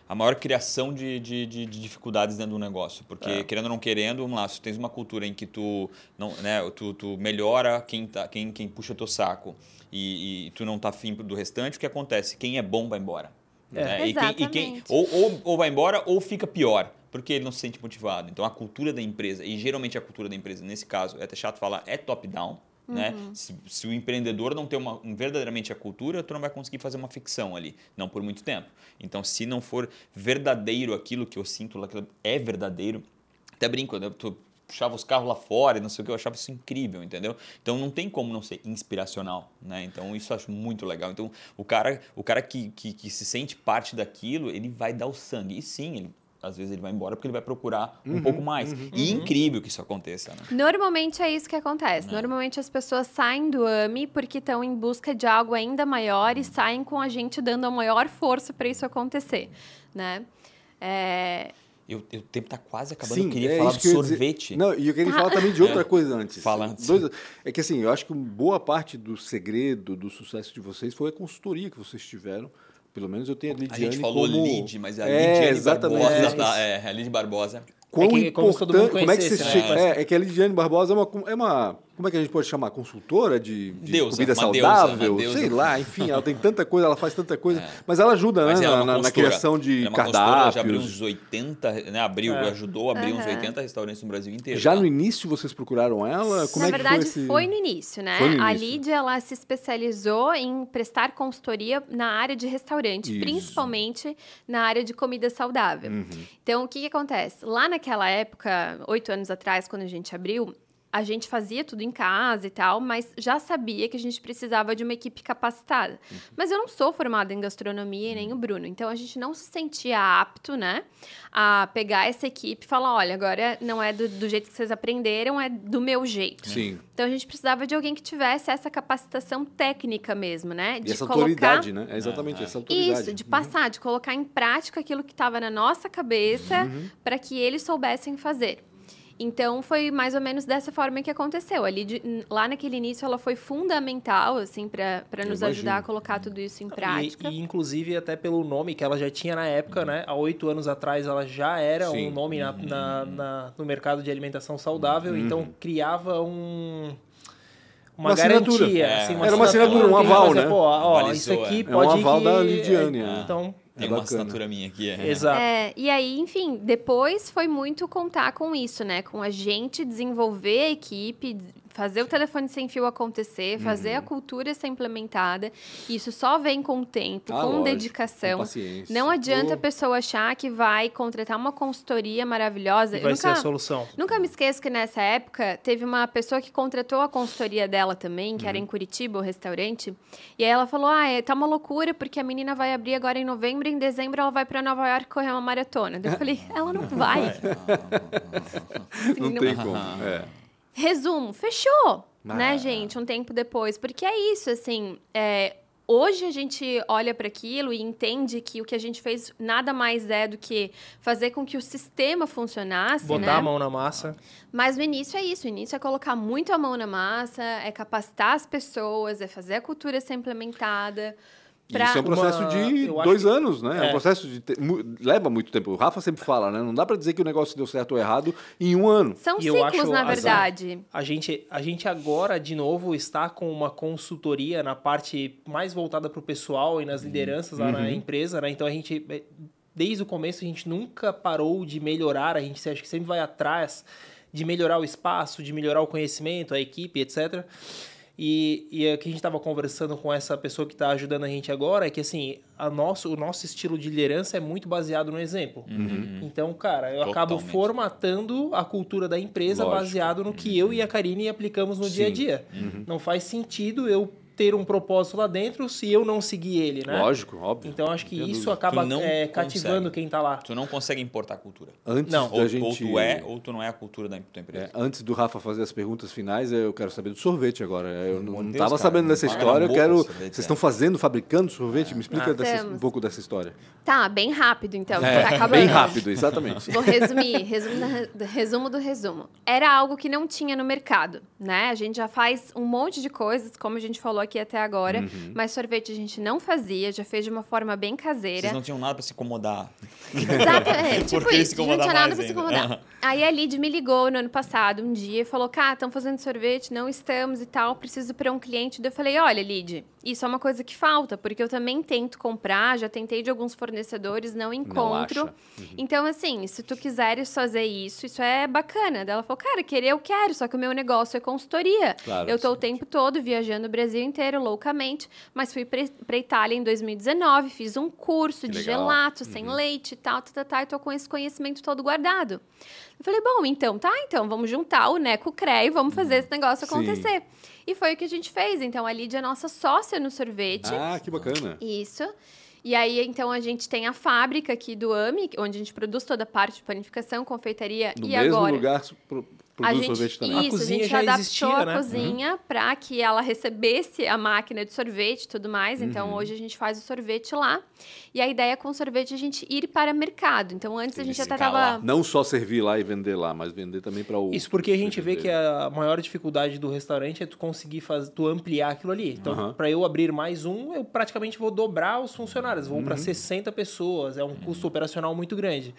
a maior criação de, de, de- de dificuldades dentro do negócio. Porque, querendo ou não querendo, vamos lá, se tens uma cultura em que tu, não, né, tu, tu melhora quem, tá, quem, quem puxa teu saco e, e tu não tá afim do restante, o que acontece? Quem é bom vai embora. É. né? E quem, e quem, Exatamente. ou, ou, ou vai embora ou fica pior. Porque ele não se sente motivado. Então, a cultura da empresa, e geralmente a cultura da empresa, nesse caso, é até chato falar, é top-down. Né? Se, se o empreendedor não tem uma, um- verdadeiramente a cultura, tu não vai conseguir fazer uma ficção ali, não por muito tempo. Então, se não for verdadeiro aquilo que eu sinto lá, que é verdadeiro, até brinco, né? tu puxava os carros lá fora e não sei o que, eu achava isso incrível, entendeu? Então não tem como não ser inspiracional, né? Então isso eu acho muito legal. Então o cara, o cara que, que, que se sente parte daquilo, ele vai dar o sangue. E sim, ele- às vezes ele vai embora porque ele vai procurar um pouco mais. E incrível que isso aconteça, né? Normalmente é isso que acontece. Normalmente as pessoas saem do AMI porque estão em busca de algo ainda maior e saem com a gente dando a maior força para isso acontecer, né? É, Eu, eu- o tempo tá quase acabando, Sim, eu queria é falar do que sorvete. Não, e eu queria falar também de outra coisa antes. Fala antes. Dois- é que assim, eu acho que boa parte do segredo do sucesso de vocês foi a consultoria que vocês tiveram. Pelo menos eu tenho a A Lidiane gente falou como... Lid, mas a É, Lidiane exatamente. Barbosa, É, tá? É, a Lid Barbosa. Quão É que é como todo mundo importante, como é que você chega, é, é que a Lidiane Barbosa é uma, é uma, como é que a gente pode chamar, consultora de, de Deusa, comida deusa, saudável, uma deusa. sei lá, enfim, ela tem tanta coisa, ela faz tanta coisa, mas ela ajuda, Mas né, ela é na, na- criação de Ela é consultora, já abriu cardápios. uns 80, né? Abriu, É. ajudou a abrir uns Aham. 80 restaurantes no Brasil inteiro. Já tá? no início vocês procuraram ela? Como Na é que verdade, foi esse... foi no início, né? No A início. Lídia, ela se especializou em prestar consultoria na área de restaurante, Isso. principalmente na área de comida saudável. Uhum. Então, o que, que acontece? Lá naquela época, oito anos atrás, quando a gente abriu, a gente fazia tudo em casa e tal, mas já sabia que a gente precisava de uma equipe capacitada. Uhum. Mas eu não sou formada em gastronomia e nem o Bruno, então a gente não se sentia apto, né, a pegar essa equipe e falar: olha, agora não é do, do jeito que vocês aprenderam, é do meu jeito. Sim, Então a gente precisava de alguém que tivesse essa capacitação técnica mesmo, né? e essa colocar autoridade, né? É exatamente, é. essa autoridade. isso, de passar, de colocar em prática aquilo que estava na nossa cabeça Uhum. para que eles soubessem fazer. Então foi mais ou menos dessa forma que aconteceu. Ali de- lá naquele início ela foi fundamental assim para nos imagino. ajudar a colocar tudo isso em prática. E, e, inclusive, até pelo nome que ela já tinha na época, né? Há oito anos atrás, ela já era Sim. um nome na, na- na- no mercado de alimentação saudável. Então, criava um... Uma, Uma assinatura. garantia. É. assim, Era uma assinatura, um aval, né? Pô, ó, Avalizou, isso aqui é. É pode um aval que... da Lidiane, é. Então, Tem É uma bacana. assinatura minha aqui. É. exato. É, e aí, enfim, depois foi muito contar com isso, né? Com a gente desenvolver a equipe, fazer o telefone sem fio acontecer, fazer Uhum. a cultura ser implementada. Isso só vem com o tempo, Ah, com lógico, dedicação. com paciência. Não adianta a Pô, pessoa achar que vai contratar uma consultoria maravilhosa. E vai ser nunca, a solução. nunca me esqueço que nessa época teve uma pessoa que contratou a consultoria dela também, que era Uhum. em Curitiba, o restaurante. E aí ela falou: Ah, é, tá uma loucura, porque a menina vai abrir agora em novembro, em dezembro ela vai pra Nova York correr uma maratona. Daí Eu falei, ela não vai. Assim, Não não- tem como. É. Resumo, fechou, Ah. né, gente, um tempo depois. Porque é isso, assim, é, hoje a gente olha para aquilo e entende que o que a gente fez nada mais é do que fazer com que o sistema funcionasse, Botar né? a mão na massa. Mas o início é isso, o início é colocar muito a mão na massa, é capacitar as pessoas, é fazer a cultura ser implementada. Pra... Isso é um processo uma- de dois que- anos, né? É, um É. processo de. te- leva muito tempo. O Rafa sempre fala, né? Não dá pra dizer que o negócio deu certo ou errado em um ano. São E eu ciclos, acho na verdade. A gente, a gente agora, de novo, está com uma consultoria na parte mais voltada para o pessoal e nas lideranças lá na empresa, né? Então a gente, eh, desde o começo, a gente nunca parou de melhorar, a gente acha que sempre vai atrás de melhorar o espaço, de melhorar o conhecimento, a equipe, etc. E, e o que a gente estava conversando com essa pessoa que está ajudando a gente agora é que, assim, a nosso, o nosso estilo de liderança é muito baseado no exemplo. Então, cara, eu acabo Totalmente. formatando a cultura da empresa Lógico. baseado no que eu e a Karine aplicamos no dia a Sim. dia. Não faz sentido eu ter um propósito lá dentro se eu não seguir ele, né? Lógico, óbvio. Então acho que isso dúvida. acaba é, cativando consegue. quem tá lá. Tu não consegue importar a cultura. Antes Não. da Ou, gente. ou tu é, ou tu não é a cultura da tua empresa. É, antes do Rafa fazer as perguntas finais, eu quero saber do sorvete agora. Eu Pelo não estava sabendo dessa história. Eu quero. sorvete, Vocês é. estão fazendo, fabricando sorvete? Me explica Ah. dessa- um pouco dessa história. Tá, bem rápido, então, É, tá acabando. bem rápido, exatamente. Vou resumir, resumo, da- resumo do resumo. Era algo que não tinha no mercado, né? A gente já faz um monte de coisas, como a gente falou aqui aqui até agora. Mas sorvete a gente não fazia, já fez de uma forma bem caseira. Vocês não tinham nada pra se incomodar. Exato, é, tipo isso, se não tinha nada pra se incomodar. Aí a Lid me ligou no ano passado, um dia, e falou, cara, estão fazendo sorvete, não estamos e tal, preciso para um cliente. Daí eu falei, olha, Lid, isso é uma coisa que falta, porque eu também tento comprar, já tentei de alguns fornecedores, não encontro. acha. Então, assim, se tu quiseres fazer isso, isso é bacana. Daí ela falou, cara, querer eu quero, só que o meu negócio é consultoria. Claro, eu tô o sim. tempo todo viajando o Brasil inteiro, loucamente, mas fui pra Itália em 2019, fiz um curso Que de legal. gelato, sem leite e tal, tá, tá, tá, e tô com esse conhecimento todo guardado. Eu falei, bom, então, tá, então, vamos juntar o Né com o CRE e vamos fazer esse negócio Sim. acontecer. E foi o que a gente fez. Então, a Lídia é nossa sócia no sorvete. Ah, que bacana. Isso. E aí, então, a gente tem a fábrica aqui do AMI, onde a gente produz toda a parte de panificação, confeitaria No e mesmo agora. lugar pro- A produz gente, sorvete também. A isso, a cozinha gente já adaptou existia, a né? cozinha para que ela recebesse a máquina de sorvete e tudo mais. Uhum. Então, hoje a gente faz o sorvete lá. E a ideia com o sorvete é a gente ir para mercado. Então, antes a Ele gente até escalar. tava... Não só servir lá e vender lá, mas vender também para o. Isso porque a gente vê que a maior dificuldade do restaurante é tu conseguir fazer, tu ampliar aquilo ali. Então, Aham. para eu abrir mais um, eu praticamente vou dobrar os funcionários, vou Uhum. para 60 pessoas, é um custo operacional muito grande.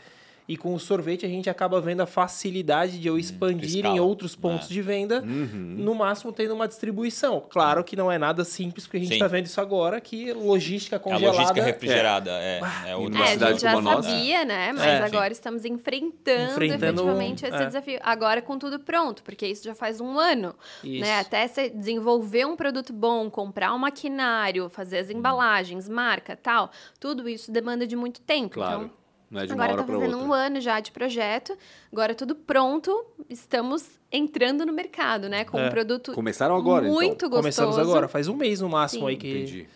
E com o sorvete a gente acaba vendo a facilidade de eu expandir em outros pontos né? de venda, Uhum. no máximo tendo uma distribuição. Claro que não é nada simples, porque a gente Sim. está vendo isso agora, que logística A congelada... logística refrigerada é, é, e outra numa É, a cidade gente já a sabia, né? Mas É. agora estamos enfrentando, Enfrentando, efetivamente esse é. desafio. Agora com tudo pronto, porque isso já faz um ano. Isso. Né? Até você desenvolver um produto bom, comprar um maquinário, fazer as embalagens, marca, tal, tudo isso demanda de muito tempo. Claro. Então, Não é de uma agora hora tá fazendo outra. um ano já de projeto, agora tudo pronto, estamos entrando no mercado, né? Com É. um produto Começaram agora, então. muito gostoso. Começamos agora, faz um mês no máximo Sim. aí que... Entendi.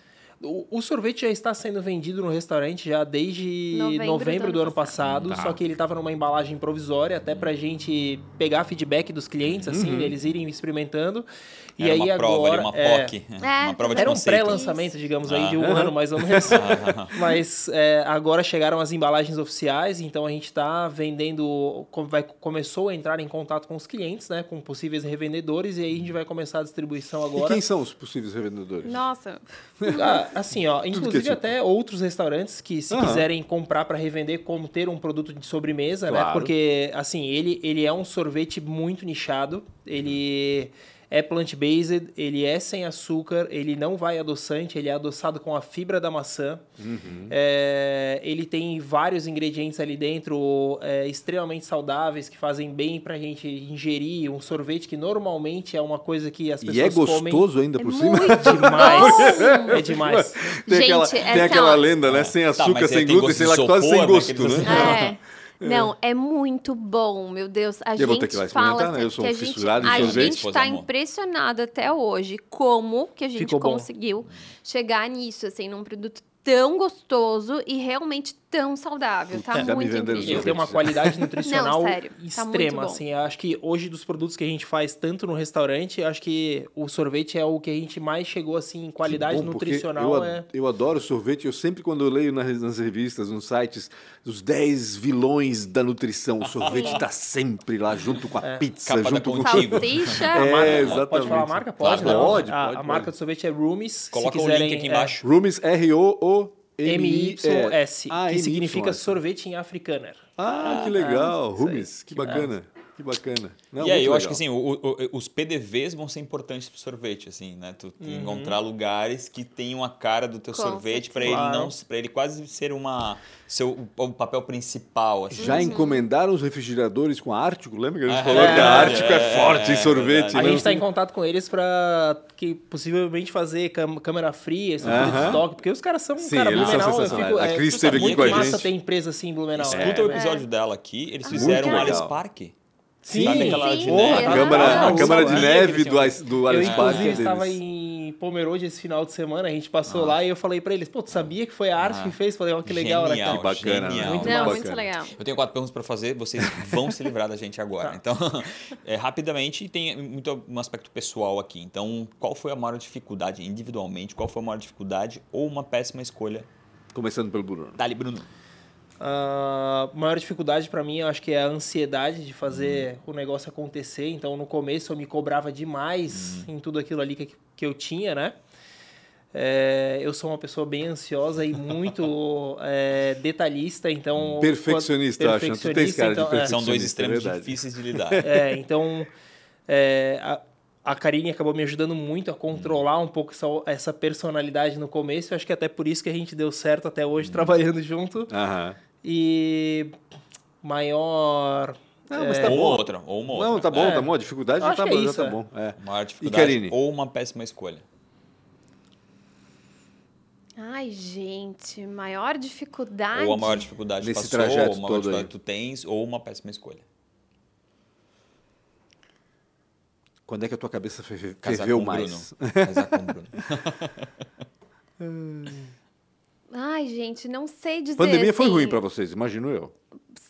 O, o sorvete já está sendo vendido no restaurante já desde Novembro novembro, do do, ano ano passado, Tá. só que ele estava numa embalagem provisória, até pra gente pegar feedback dos clientes, assim, eles irem experimentando. E Era aí uma prova agora. ali, uma é, POC. É, uma prova de Era um pré-lançamento, digamos aí, de um Ah. ano mais ou menos. Mas é, agora chegaram as embalagens oficiais, então a gente está vendendo, vai, começou a entrar em contato com os clientes, né, com possíveis revendedores, e aí a gente vai começar a distribuição E agora. quem são os possíveis revendedores? Nossa, Ah, assim, ó, inclusive tipo. até outros restaurantes que se Aham. quiserem comprar para revender como ter um produto de sobremesa, né? Claro. Porque assim, ele, ele é um sorvete muito nichado, ele é plant-based, ele é sem açúcar, ele não vai adoçante, ele é adoçado com a fibra da maçã. Uhum. É, ele tem vários ingredientes ali dentro é, extremamente saudáveis que fazem bem pra gente ingerir. Um sorvete que normalmente é uma coisa que as E é pessoas comem gostoso ainda é por cima? muito demais. É demais. Tem Gente, aquela, essa tem aquela lenda, né? Sem Tá, açúcar, mas sem glúten, sem de lactose, isopor, sem gosto, né? né? É. Não, é muito bom, meu Deus. A Eu gente vou ter que lá fala né? Eu sou que um a gente, a gente tá amor. impressionado até hoje como que a gente Ficou bom. conseguiu chegar nisso, assim, num produto tão gostoso e realmente tão saudável. Tá me muito incrível. Ele tem uma qualidade nutricional Não, sério, tá extrema, bom. assim. Acho que hoje dos produtos que a gente faz tanto no restaurante, acho que o sorvete é o que a gente mais chegou assim em qualidade Bom, nutricional. Eu, é... eu adoro sorvete. Eu sempre, quando eu leio nas, nas revistas, nos sites, os 10 vilões da nutrição, o sorvete está sempre lá, junto com a pizza, Capa da junto com Contigo. Salsicha. É, marca- exatamente. Pode falar a marca? Claro, Pode, né? pode, a, pode, a marca pode. do sorvete é Roomies. Coloca se o quiserem, link aqui é, embaixo. Roomies, R-O-O-M-I-S. M-Y-S, Ah, que significa sorvete em africâner. Ah, que legal. isso aí. Roomies, que bacana. Que bacana. Não, e aí, eu acho legal. que assim, o- o- os PDVs vão ser importantes pro sorvete, assim, né? Tu Uhum. encontrar lugares que tenham a cara do teu Com sorvete para ele não, para ele quase ser uma seu o papel principal, assim. Já encomendaram os refrigeradores com a Ártico? Lembra que a gente Ah, falou é que a verdade, Ártico é, é, forte em é sorvete? verdade. A né? gente está em contato com eles para que possivelmente fazer câmera fria, esse tipo de estoque, porque os caras são, Sim, cara, eles são Blumenau, eu sensacionais. fico, A é, Cris esteve aqui muito com a massa gente. ter empresa assim em Blumenau. Escuta o episódio dela aqui, eles fizeram Muito um Alice. Park. Sim, Sabe aquela de neve? A é câmara, a Ah, câmara de sabia neve do, do Eu, Alice Park é deles. estava em Pomerode esse final de semana, a gente passou lá e eu falei pra eles, pô, tu sabia que foi a arte Ah. que fez? Falei, ó, que legal, né, Genial, cara? Que bacana, né? genial. Muito Não, bacana. muito legal. Eu tenho quatro perguntas para fazer, vocês vão se livrar da gente agora. Tá. Então, é, rapidamente, tem muito um aspecto pessoal aqui. Então, qual foi a maior dificuldade individualmente? Qual foi a maior dificuldade ou uma péssima escolha? Começando pelo Bruno. Dali, Bruno. A maior dificuldade pra mim, eu acho que é a ansiedade de fazer o negócio acontecer. Então, no começo, eu me cobrava demais em tudo aquilo ali que, que eu tinha, né? É, eu sou uma pessoa bem ansiosa e muito é, detalhista, então... Perfeccionista, acho. Tu tens cara de então, é. perfeccionista. São dois é extremos verdade. difíceis de lidar. É, então é, a, a Karine acabou me ajudando muito a controlar um pouco essa, essa personalidade no começo. Eu acho que até por isso que a gente deu certo até hoje trabalhando junto. Aham. E maior. Não, mas é, tá ou bom. outra, ou uma outra. Não, tá bom, É. tá bom. A dificuldade já Acho tá, que é bom, já isso, tá é. bom. É. Maior E dificuldade Karine? ou uma péssima escolha. Ai, gente, maior dificuldade. Ou a maior dificuldade Nesse passou, trajeto ou uma maior todo dificuldade aí. que tu tens, ou uma péssima escolha. Quando é que a tua cabeça ferve- ferveu com o mais? Bruno. Casar com o Bruno. Ai, gente, não sei dizer. Pandemia foi assim. ruim pra vocês, imagino eu.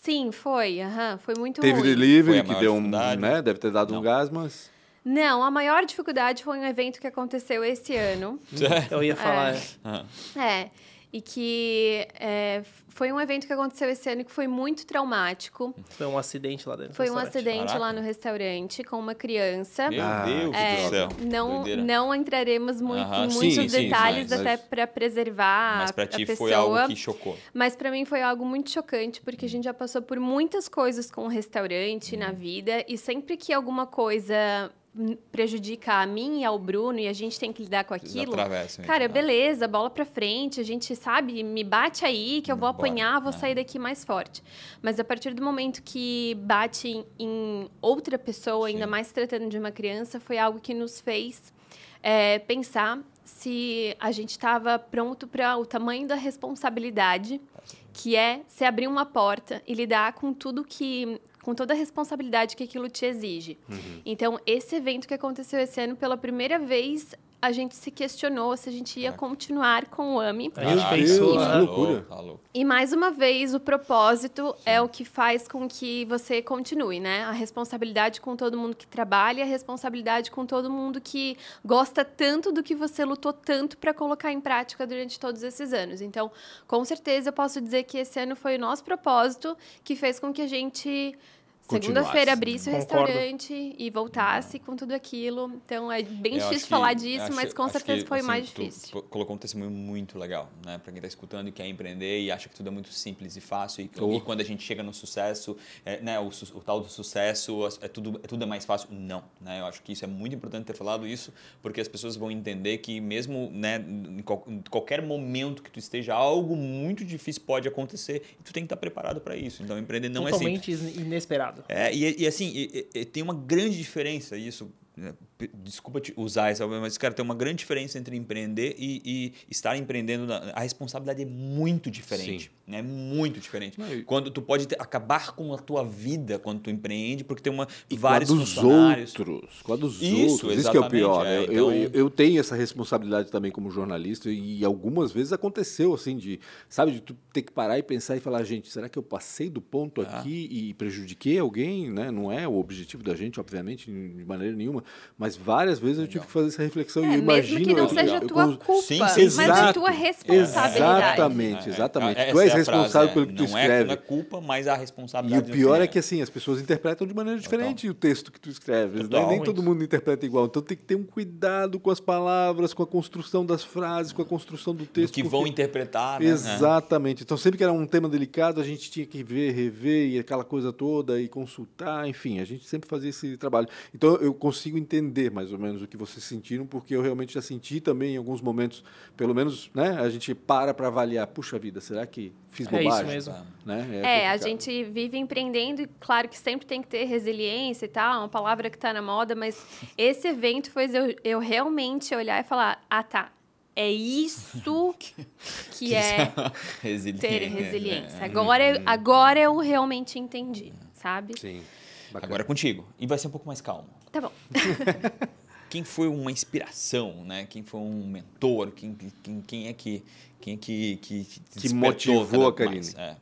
Sim, foi. aham, foi muito Teve ruim. Foi delivery que deu um, né, deve ter dado um Não. gás, mas Não, a maior dificuldade foi um evento que aconteceu esse ano. Eu ia falar. Ah, É. E que é, foi um evento que aconteceu esse ano que foi muito traumático. Foi um acidente lá dentro. do Foi um acidente Caraca. lá no restaurante com uma criança. Meu Ah, Deus É, do céu. não, Doideira. não entraremos muito, em sim, muitos sim, sim, detalhes mas- até para preservar Mas a, pra a ti pessoa. foi algo que chocou. Mas para mim foi algo muito chocante, porque a gente já passou por muitas coisas com o restaurante Uhum. na vida, e sempre que alguma coisa hum, prejudica a mim e ao Bruno, e a gente tem que lidar com aquilo. atravessam isso, Cara, né? beleza, bola pra frente, a gente sabe, me bate aí que eu vou apanhar, vou né? sair daqui mais forte. Mas a partir do momento que bate em, outra pessoa, ainda Sim. mais se tratando de uma criança, foi algo que nos fez é, pensar se a gente estava pronto para o tamanho da responsabilidade, que é se abrir uma porta e lidar com tudo que com toda a responsabilidade que aquilo te exige. Então, esse evento que aconteceu esse ano, pela primeira vez, a gente se questionou se a gente ia continuar com o AMI. A gente Caraca, pensou, Deus, tá né? loucura. E mais uma vez, o propósito é o que faz com que você continue, né? A responsabilidade com todo mundo que trabalha, a responsabilidade com todo mundo que gosta tanto do que você lutou tanto para colocar em prática durante todos esses anos. Então, com certeza, eu posso dizer que esse ano foi o nosso propósito que fez com que a gente. Segunda-feira abrisse o restaurante e voltasse com tudo aquilo. Então, é bem Eu difícil que- falar disso, acho- mas com certeza que, foi assim, mais tu difícil. colocou um testemunho muito legal, né? Pra quem tá escutando e quer empreender e acha que tudo é muito simples e fácil. E, Oh. e quando a gente chega no sucesso, é, né? O, o tal do sucesso, é tudo, é tudo é mais fácil. Não, né? Eu acho que isso é muito importante ter falado isso, porque as pessoas vão entender que mesmo, né? Em, qual- em qualquer momento que tu esteja, algo muito difícil pode acontecer e tu tem que estar preparado para isso. Então, empreender não é simples. Totalmente inesperado. É, e, e assim, e- e- tem uma grande diferença, isso, né, desculpa te usar essa, mas, cara, tem uma grande diferença entre empreender e, e estar empreendendo. na- a responsabilidade é muito diferente. É muito diferente. Não, Quando tu pode ter- acabar com a tua vida quando tu empreende, porque tem uma, E vários com a dos outros. Com a dos Isso, outros. Isso que é o pior. é, né? eu, então- eu, eu tenho essa responsabilidade também como jornalista e algumas vezes aconteceu assim de, sabe, de tu ter que parar e pensar e falar, gente, será que eu passei do ponto Ah. aqui e prejudiquei alguém? Né? Não é o objetivo da gente, obviamente, de maneira nenhuma, mas várias vezes eu tive que fazer essa reflexão e É, eu imagino... mesmo que não eu- seja eu- a eu tua cons- culpa, Sim, sim, mas Exato, tua responsabilidade. Exatamente, exatamente. É, tu és é frase, responsável é. pelo que tu não escreve. É, não é culpa, mas a E responsabilidade. o pior é que assim, as pessoas interpretam de maneira diferente o texto que tu escreves. né? Nem todo mundo interpreta igual. Então tem que ter um cuidado com as palavras, com a construção das frases, com a construção do do texto. que porque- vão interpretar, né? Exatamente. Então sempre que era um tema delicado, a gente tinha que ver, rever e aquela coisa toda e consultar, enfim, a gente sempre fazia esse trabalho. Então eu consigo entender mais ou menos o que vocês sentiram, porque eu realmente já senti também em alguns momentos, pelo menos, né, a gente para para avaliar, puxa vida, será que fiz É isso bobagem? mesmo. Né? É, a complicado. gente vive empreendendo e claro que sempre tem que ter resiliência e tal, é uma palavra que está na moda, mas esse evento fez eu, eu realmente olhar e falar, ah tá, é isso que é Resiliência. ter resiliência. Agora, eu- agora eu realmente entendi, sabe? Sim. Bacana. Agora é contigo. E vai ser um pouco mais calmo. Tá bom. Quem foi uma inspiração, né? Quem foi um mentor? Quem, quem, quem é que quem é que que, te Que motivou a Karine? É.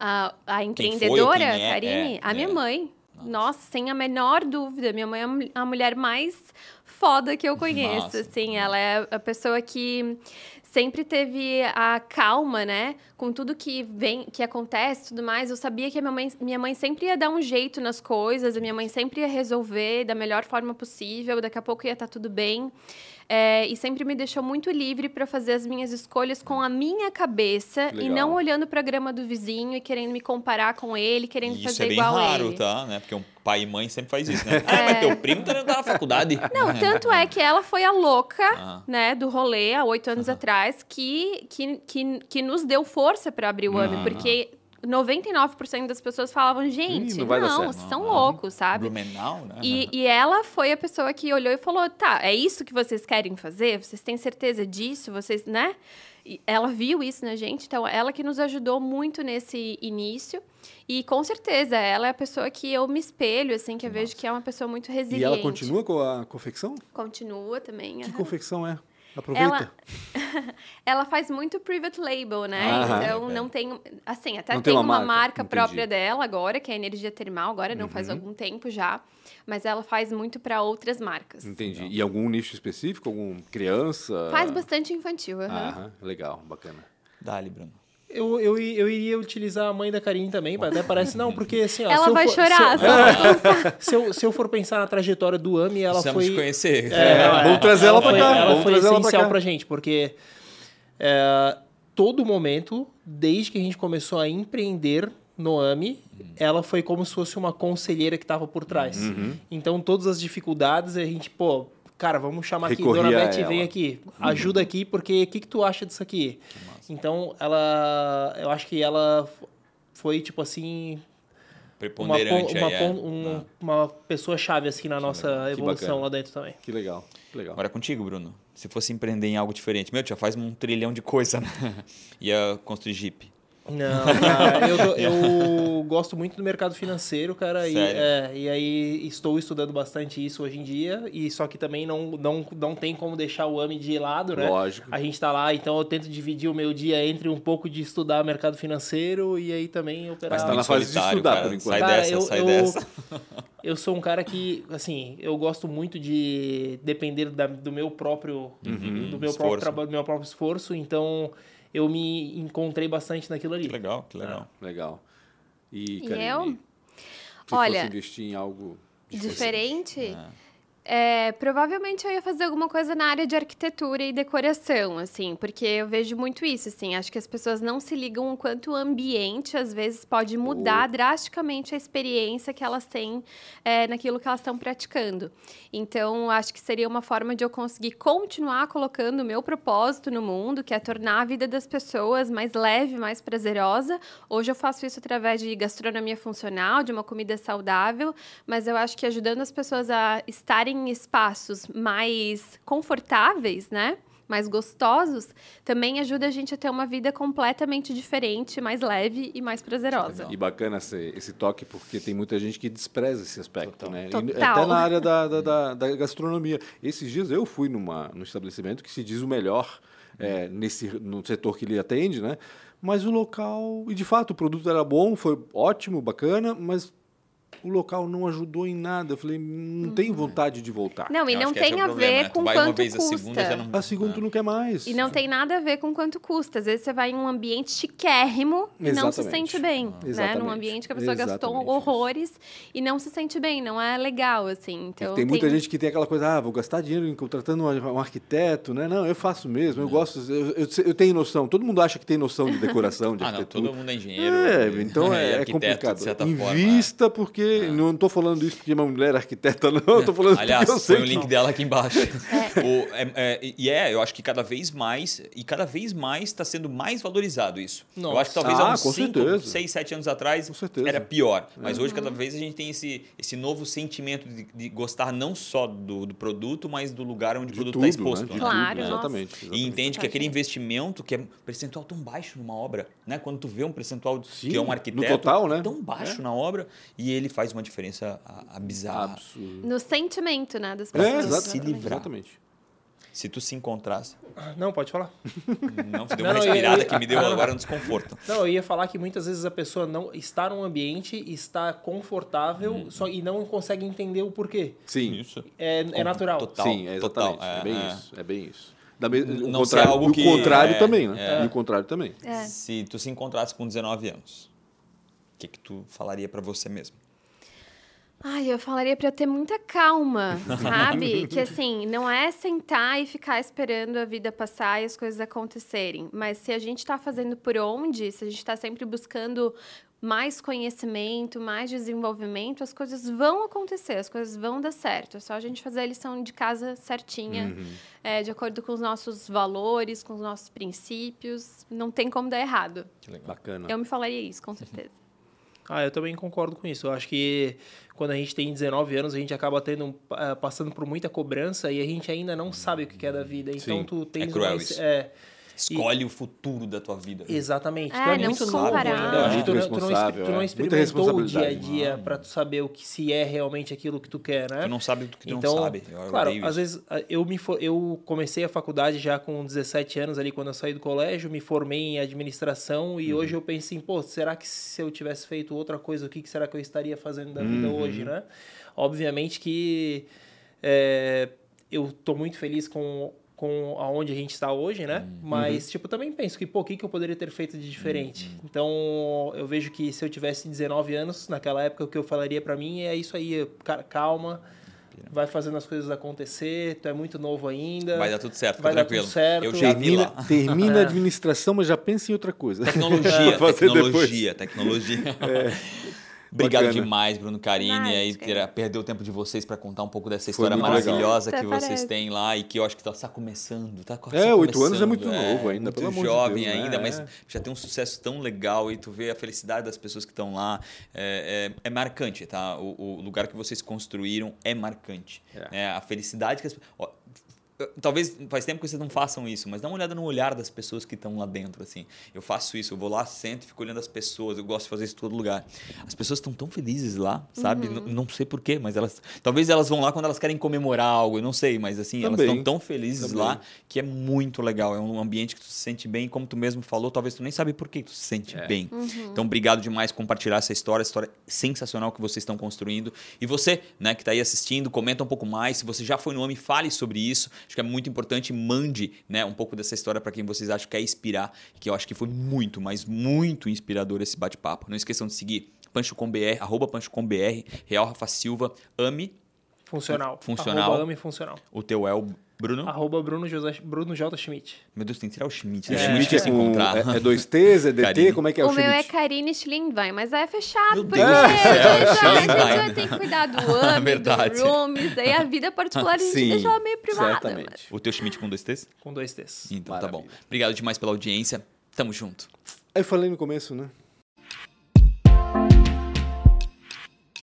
A, a Quem foi empreendedora, quem é? Karine, É, a minha é. mãe. Nossa, sem a menor dúvida. Minha mãe é a mu- a mulher mais foda que eu conheço. Massa. Assim, ela é a pessoa que sempre teve a calma, né? Com tudo que vem, que acontece, tudo mais. Eu sabia que a minha mãe, minha mãe sempre ia dar um jeito nas coisas. A minha mãe sempre ia resolver da melhor forma possível. Daqui a pouco ia estar tudo bem. É, e sempre me deixou muito livre para fazer as minhas escolhas com a minha cabeça e Legal. não olhando para a grama do vizinho e querendo me comparar com ele, querendo E Isso fazer é bem igual raro, ele. tá? Né? Porque um pai e mãe sempre faz isso, né? Ah, mas teu primo tá na faculdade. Não, tanto é que ela foi a louca, Ah. né, do rolê há oito anos atrás, que, que, que, que nos deu força para abrir o Ah. porque 99% das pessoas falavam, gente, Ih, não não, certo." vocês são Ah. loucos, sabe? Blumenau, né? E, e ela foi a pessoa que olhou e falou: tá, é isso que vocês querem fazer? Vocês têm certeza disso? Vocês, né? E ela viu isso na gente, então ela que nos ajudou muito nesse início. E com certeza, ela é a pessoa que eu me espelho, assim, que eu vejo que é uma pessoa muito resiliente. E ela continua com a confecção? Continua também. Que aham. confecção é? Aproveita. Ela, ela faz muito private label, né? Aham. então É, é. não tem. Assim, até Não tem, uma uma, marca, marca, própria dela agora, que é a energia termal, agora não Uhum. faz algum tempo já. Mas ela faz muito para outras marcas. Entendi. E algum nicho específico? Algum criança? Faz bastante infantil. Aham, legal, bacana. Dá-lhe, Bruno. Eu, eu, eu iria utilizar a mãe da Karine também, até parece, não, porque assim, ó, se Ela eu vai for- chorar, Se eu, pra se, eu, se eu for pensar na trajetória do AMI, ela Precisamos foi. te conhecer. É, vamos trazer ela pra foi, cá, Ela vamos foi ela pra essencial cá. pra gente, porque é, todo momento, desde que a gente começou a empreender no AMI, ela foi como se fosse uma conselheira que estava por trás. Uhum. Então, todas as dificuldades, a gente, pô, cara, vamos chamar aqui, Recorria Dona a Beth, vem ela. Aqui, ajuda aqui, porque o que, que tu acha disso aqui? Então, ela, eu acho que ela foi, tipo assim, uma, pon- Preponderante uma, aí, é. um- uma pessoa-chave, assim, na nossa evolução bacana. lá dentro também. Que legal, que legal. Agora é contigo, Bruno. Se fosse empreender em algo diferente. Meu, tu já faz um trilhão de coisa, né? Ia construir Jeep. Não, cara, eu, eu gosto muito do mercado financeiro, cara, e, é, e aí estou estudando bastante isso hoje em dia, e só que também não, não, não tem como deixar o AMI de lado, né? Lógico. A gente tá lá, então eu tento dividir o meu dia entre um pouco de estudar mercado financeiro e aí também operar. Mas tá na Muito fase de estudar, cara. por enquanto. Sai Cara, dessa, eu- sai eu- dessa. Eu sou um cara que, assim, eu gosto muito de depender da- do meu próprio, do meu Uhum. Esforço. próprio trabalho, do meu próprio esforço, então eu me encontrei bastante naquilo ali. Que legal, que legal. Legal. E, E Karine, eu? Se Olha, investir em algo Diferente? É, provavelmente eu ia fazer alguma coisa na área de arquitetura e decoração, assim, porque eu vejo muito isso, assim, acho que as pessoas não se ligam o quanto o ambiente, às vezes, pode mudar drasticamente a experiência que elas têm é, naquilo que elas estão praticando. Então, acho que seria uma forma de eu conseguir continuar colocando o meu propósito no mundo, que é tornar a vida das pessoas mais leve, mais prazerosa. Hoje eu faço isso através de gastronomia funcional, de uma comida saudável, mas eu acho que ajudando as pessoas a estarem em espaços mais confortáveis, né? Mais gostosos, também ajuda a gente a ter uma vida completamente diferente, mais leve e mais prazerosa. E bacana esse, esse toque, porque tem muita gente que despreza esse aspecto, né? E Total. até na área da, da, da- da gastronomia. Esses dias eu fui numa, num estabelecimento que se diz o melhor é, nesse, no setor que ele atende, né? Mas o local... E, de fato, o produto era bom, foi ótimo, bacana, mas o local não ajudou em nada. Eu falei, não tenho vontade de voltar. Não, e Eu não esse tem é a problema, ver né? Tu com quanto vez a custa. segunda, já não- A segunda tu não quer mais. E não tem nada a ver com quanto custa. Às vezes você vai em um ambiente chiquérrimo e não se sente bem, né? Exatamente. Num ambiente que a pessoa gastou Exatamente horrores e não se sente bem, não é legal, assim. Então, tem muita gente que tem aquela coisa, ah, vou gastar dinheiro em contratando um, arquiteto, né? Não, eu faço mesmo, eu gosto, eu, eu, eu tenho noção. Todo mundo acha que tem noção de decoração, de Ah, não, arquitetura. todo mundo é engenheiro. É, então é, é complicado. Certa forma, é. Porque. Não estou falando isso porque minha mulher é arquiteta, não. Eu tô falando Aliás, porque eu sei põe o link dela aqui embaixo. O- é- é, e é, eu acho que cada vez mais, e cada vez mais está sendo mais valorizado isso. Eu Nossa. acho que talvez Ah, há uns com 5, certeza. 6, 7 anos atrás Com certeza. era pior. Mas hoje, cada vez, a gente tem esse, esse novo sentimento de, de gostar não só do, do produto, mas do lugar onde de o produto está exposto. né? De né? Claro, tudo, nossa. exatamente. E exatamente. entende que aquele investimento que é um percentual tão baixo numa obra, né? Quando tu vê um percentual Sim, que é um arquiteto total, né? tão baixo na obra e ele faz uma diferença a, a bizarra. Absurdo. No sentimento, né, das É, pessoas. exato, se livrar. exatamente. Se tu se encontrasse, Não, pode falar. não, tu deu Não, uma respirada eu- que me deu agora um desconforto. Não, eu ia falar que muitas vezes a pessoa não está num ambiente, está confortável só, e não consegue entender o porquê. Sim. Isso. É, é natural. Total. Sim, é exatamente. total, É, é, bem é. isso. É bem isso. Da me... o Não ser contrário, algo e o que- contrário é, também, né? é. E o contrário também. É. Se tu se encontrasse com 19 anos, o que, que tu falaria pra você mesmo? Ai, eu falaria pra eu ter muita calma, sabe? que assim, não é sentar e ficar esperando a vida passar e as coisas acontecerem. Mas se a gente tá fazendo por onde, se a gente tá sempre buscando mais conhecimento, mais desenvolvimento, as coisas vão acontecer, as coisas vão dar certo. É só a gente fazer a lição de casa certinha, é, de acordo com os nossos valores, com os nossos princípios. Não tem como dar errado. Que legal. Bacana. Eu me falaria isso, com certeza. Ah, eu também concordo com isso. Eu acho que quando a gente tem 19 anos, a gente acaba tendo, ah, passando por muita cobrança e a gente ainda não sabe o que é da vida. Então Sim. tu tens cruel uma- isso. é, Escolhe o futuro da tua vida. Exatamente. É, tu é não muito se novo comparar. que tu, Muito não- tu não, tu não é. Experimentou o dia a responsabilidade. dia para tu saber o que se é realmente aquilo que tu quer, né? Tu não sabe o que tu então, não sabe. Eu claro, às isso. vezes eu me for- eu comecei a faculdade já com 17 anos ali quando eu saí do colégio, me formei em administração e Uhum. hoje eu penso assim, pô, será que se eu tivesse feito outra coisa, o que, que será que eu estaria fazendo da vida Uhum. hoje, né? Obviamente que é, eu tô muito feliz com com aonde a gente está hoje, né? Uhum. Mas, tipo, também penso que, pô, o que, que eu poderia ter feito de diferente? Uhum. Então, eu vejo que se eu tivesse 19 anos, naquela época, o que eu falaria pra mim é isso aí, cara, calma, vai fazendo as coisas acontecer, tu é muito novo ainda. Vai dar tudo certo, vai fica dar tranquilo. tudo certo. Eu já vi Termina, lá. termina É. a administração, mas já pensa em outra coisa. Tecnologia, Fazer tecnologia, tecnologia. Obrigado Bacana. demais, Bruno Carini. Aí ter, perdeu o tempo de vocês para contar um pouco dessa história legal. maravilhosa Até que vocês parece. têm lá e que eu acho que está começando. Tá só É, oito anos é muito novo ainda, muito pelo amor de jovem Deus, né? ainda, mas É. já tem um sucesso tão legal e tu vê a felicidade das pessoas que estão lá. É, é- é marcante, tá? O, o lugar que vocês construíram é marcante. É. É, a felicidade que as ó, Talvez faz tempo que vocês não façam isso, mas dá uma olhada no olhar das pessoas que estão lá dentro, assim. Eu faço isso, eu vou lá, sento e fico olhando as pessoas. Eu gosto de fazer isso em todo lugar. As pessoas estão tão felizes lá, sabe? N- Não, sei porquê, mas elas. Talvez elas vão lá quando elas querem comemorar algo, eu não sei, mas assim, elas Também. estão tão felizes Também. lá que é muito legal. É um ambiente que tu se sente bem, como tu mesmo falou, talvez tu nem sabe por que tu se sente É. bem. Então, obrigado demais por compartilhar essa história, essa história sensacional que vocês estão construindo. E você, né, que está aí assistindo, comenta um pouco mais. Se você já foi no AMI, fale sobre isso. Acho que é muito importante. Mande né, um pouco dessa história para quem vocês acham que quer inspirar, que eu acho que foi muito, mas muito inspirador esse bate-papo. Não esqueçam de seguir Pancho com BR, arroba Pancho com BR, Real Rafa Silva, AMI, Funcional. Funcional. Arroba ame funcional. o teu é o Bruno. Arroba Bruno, José, Bruno J. Schmidt. Meu Deus, tem que tirar o Schmidt. É. É, Schmidt Schmidt é, se com, encontrar. é, é dois T's, é DT, Karine. como é que é o, o meu é Schmidt? Karine Schlindwein, mas aí é fechado, Meu porque Deus gente Schlindwein. vai ter que cuidar do AMI, Verdade. do rooms, aí a vida particular a gente Sim, deixa ela meio privada. certamente. mas- O teu Schmidt com dois T's? Com dois T's. Então tá bom. Maravilha. Obrigado demais pela audiência. Tamo junto. Eu falei no começo, né?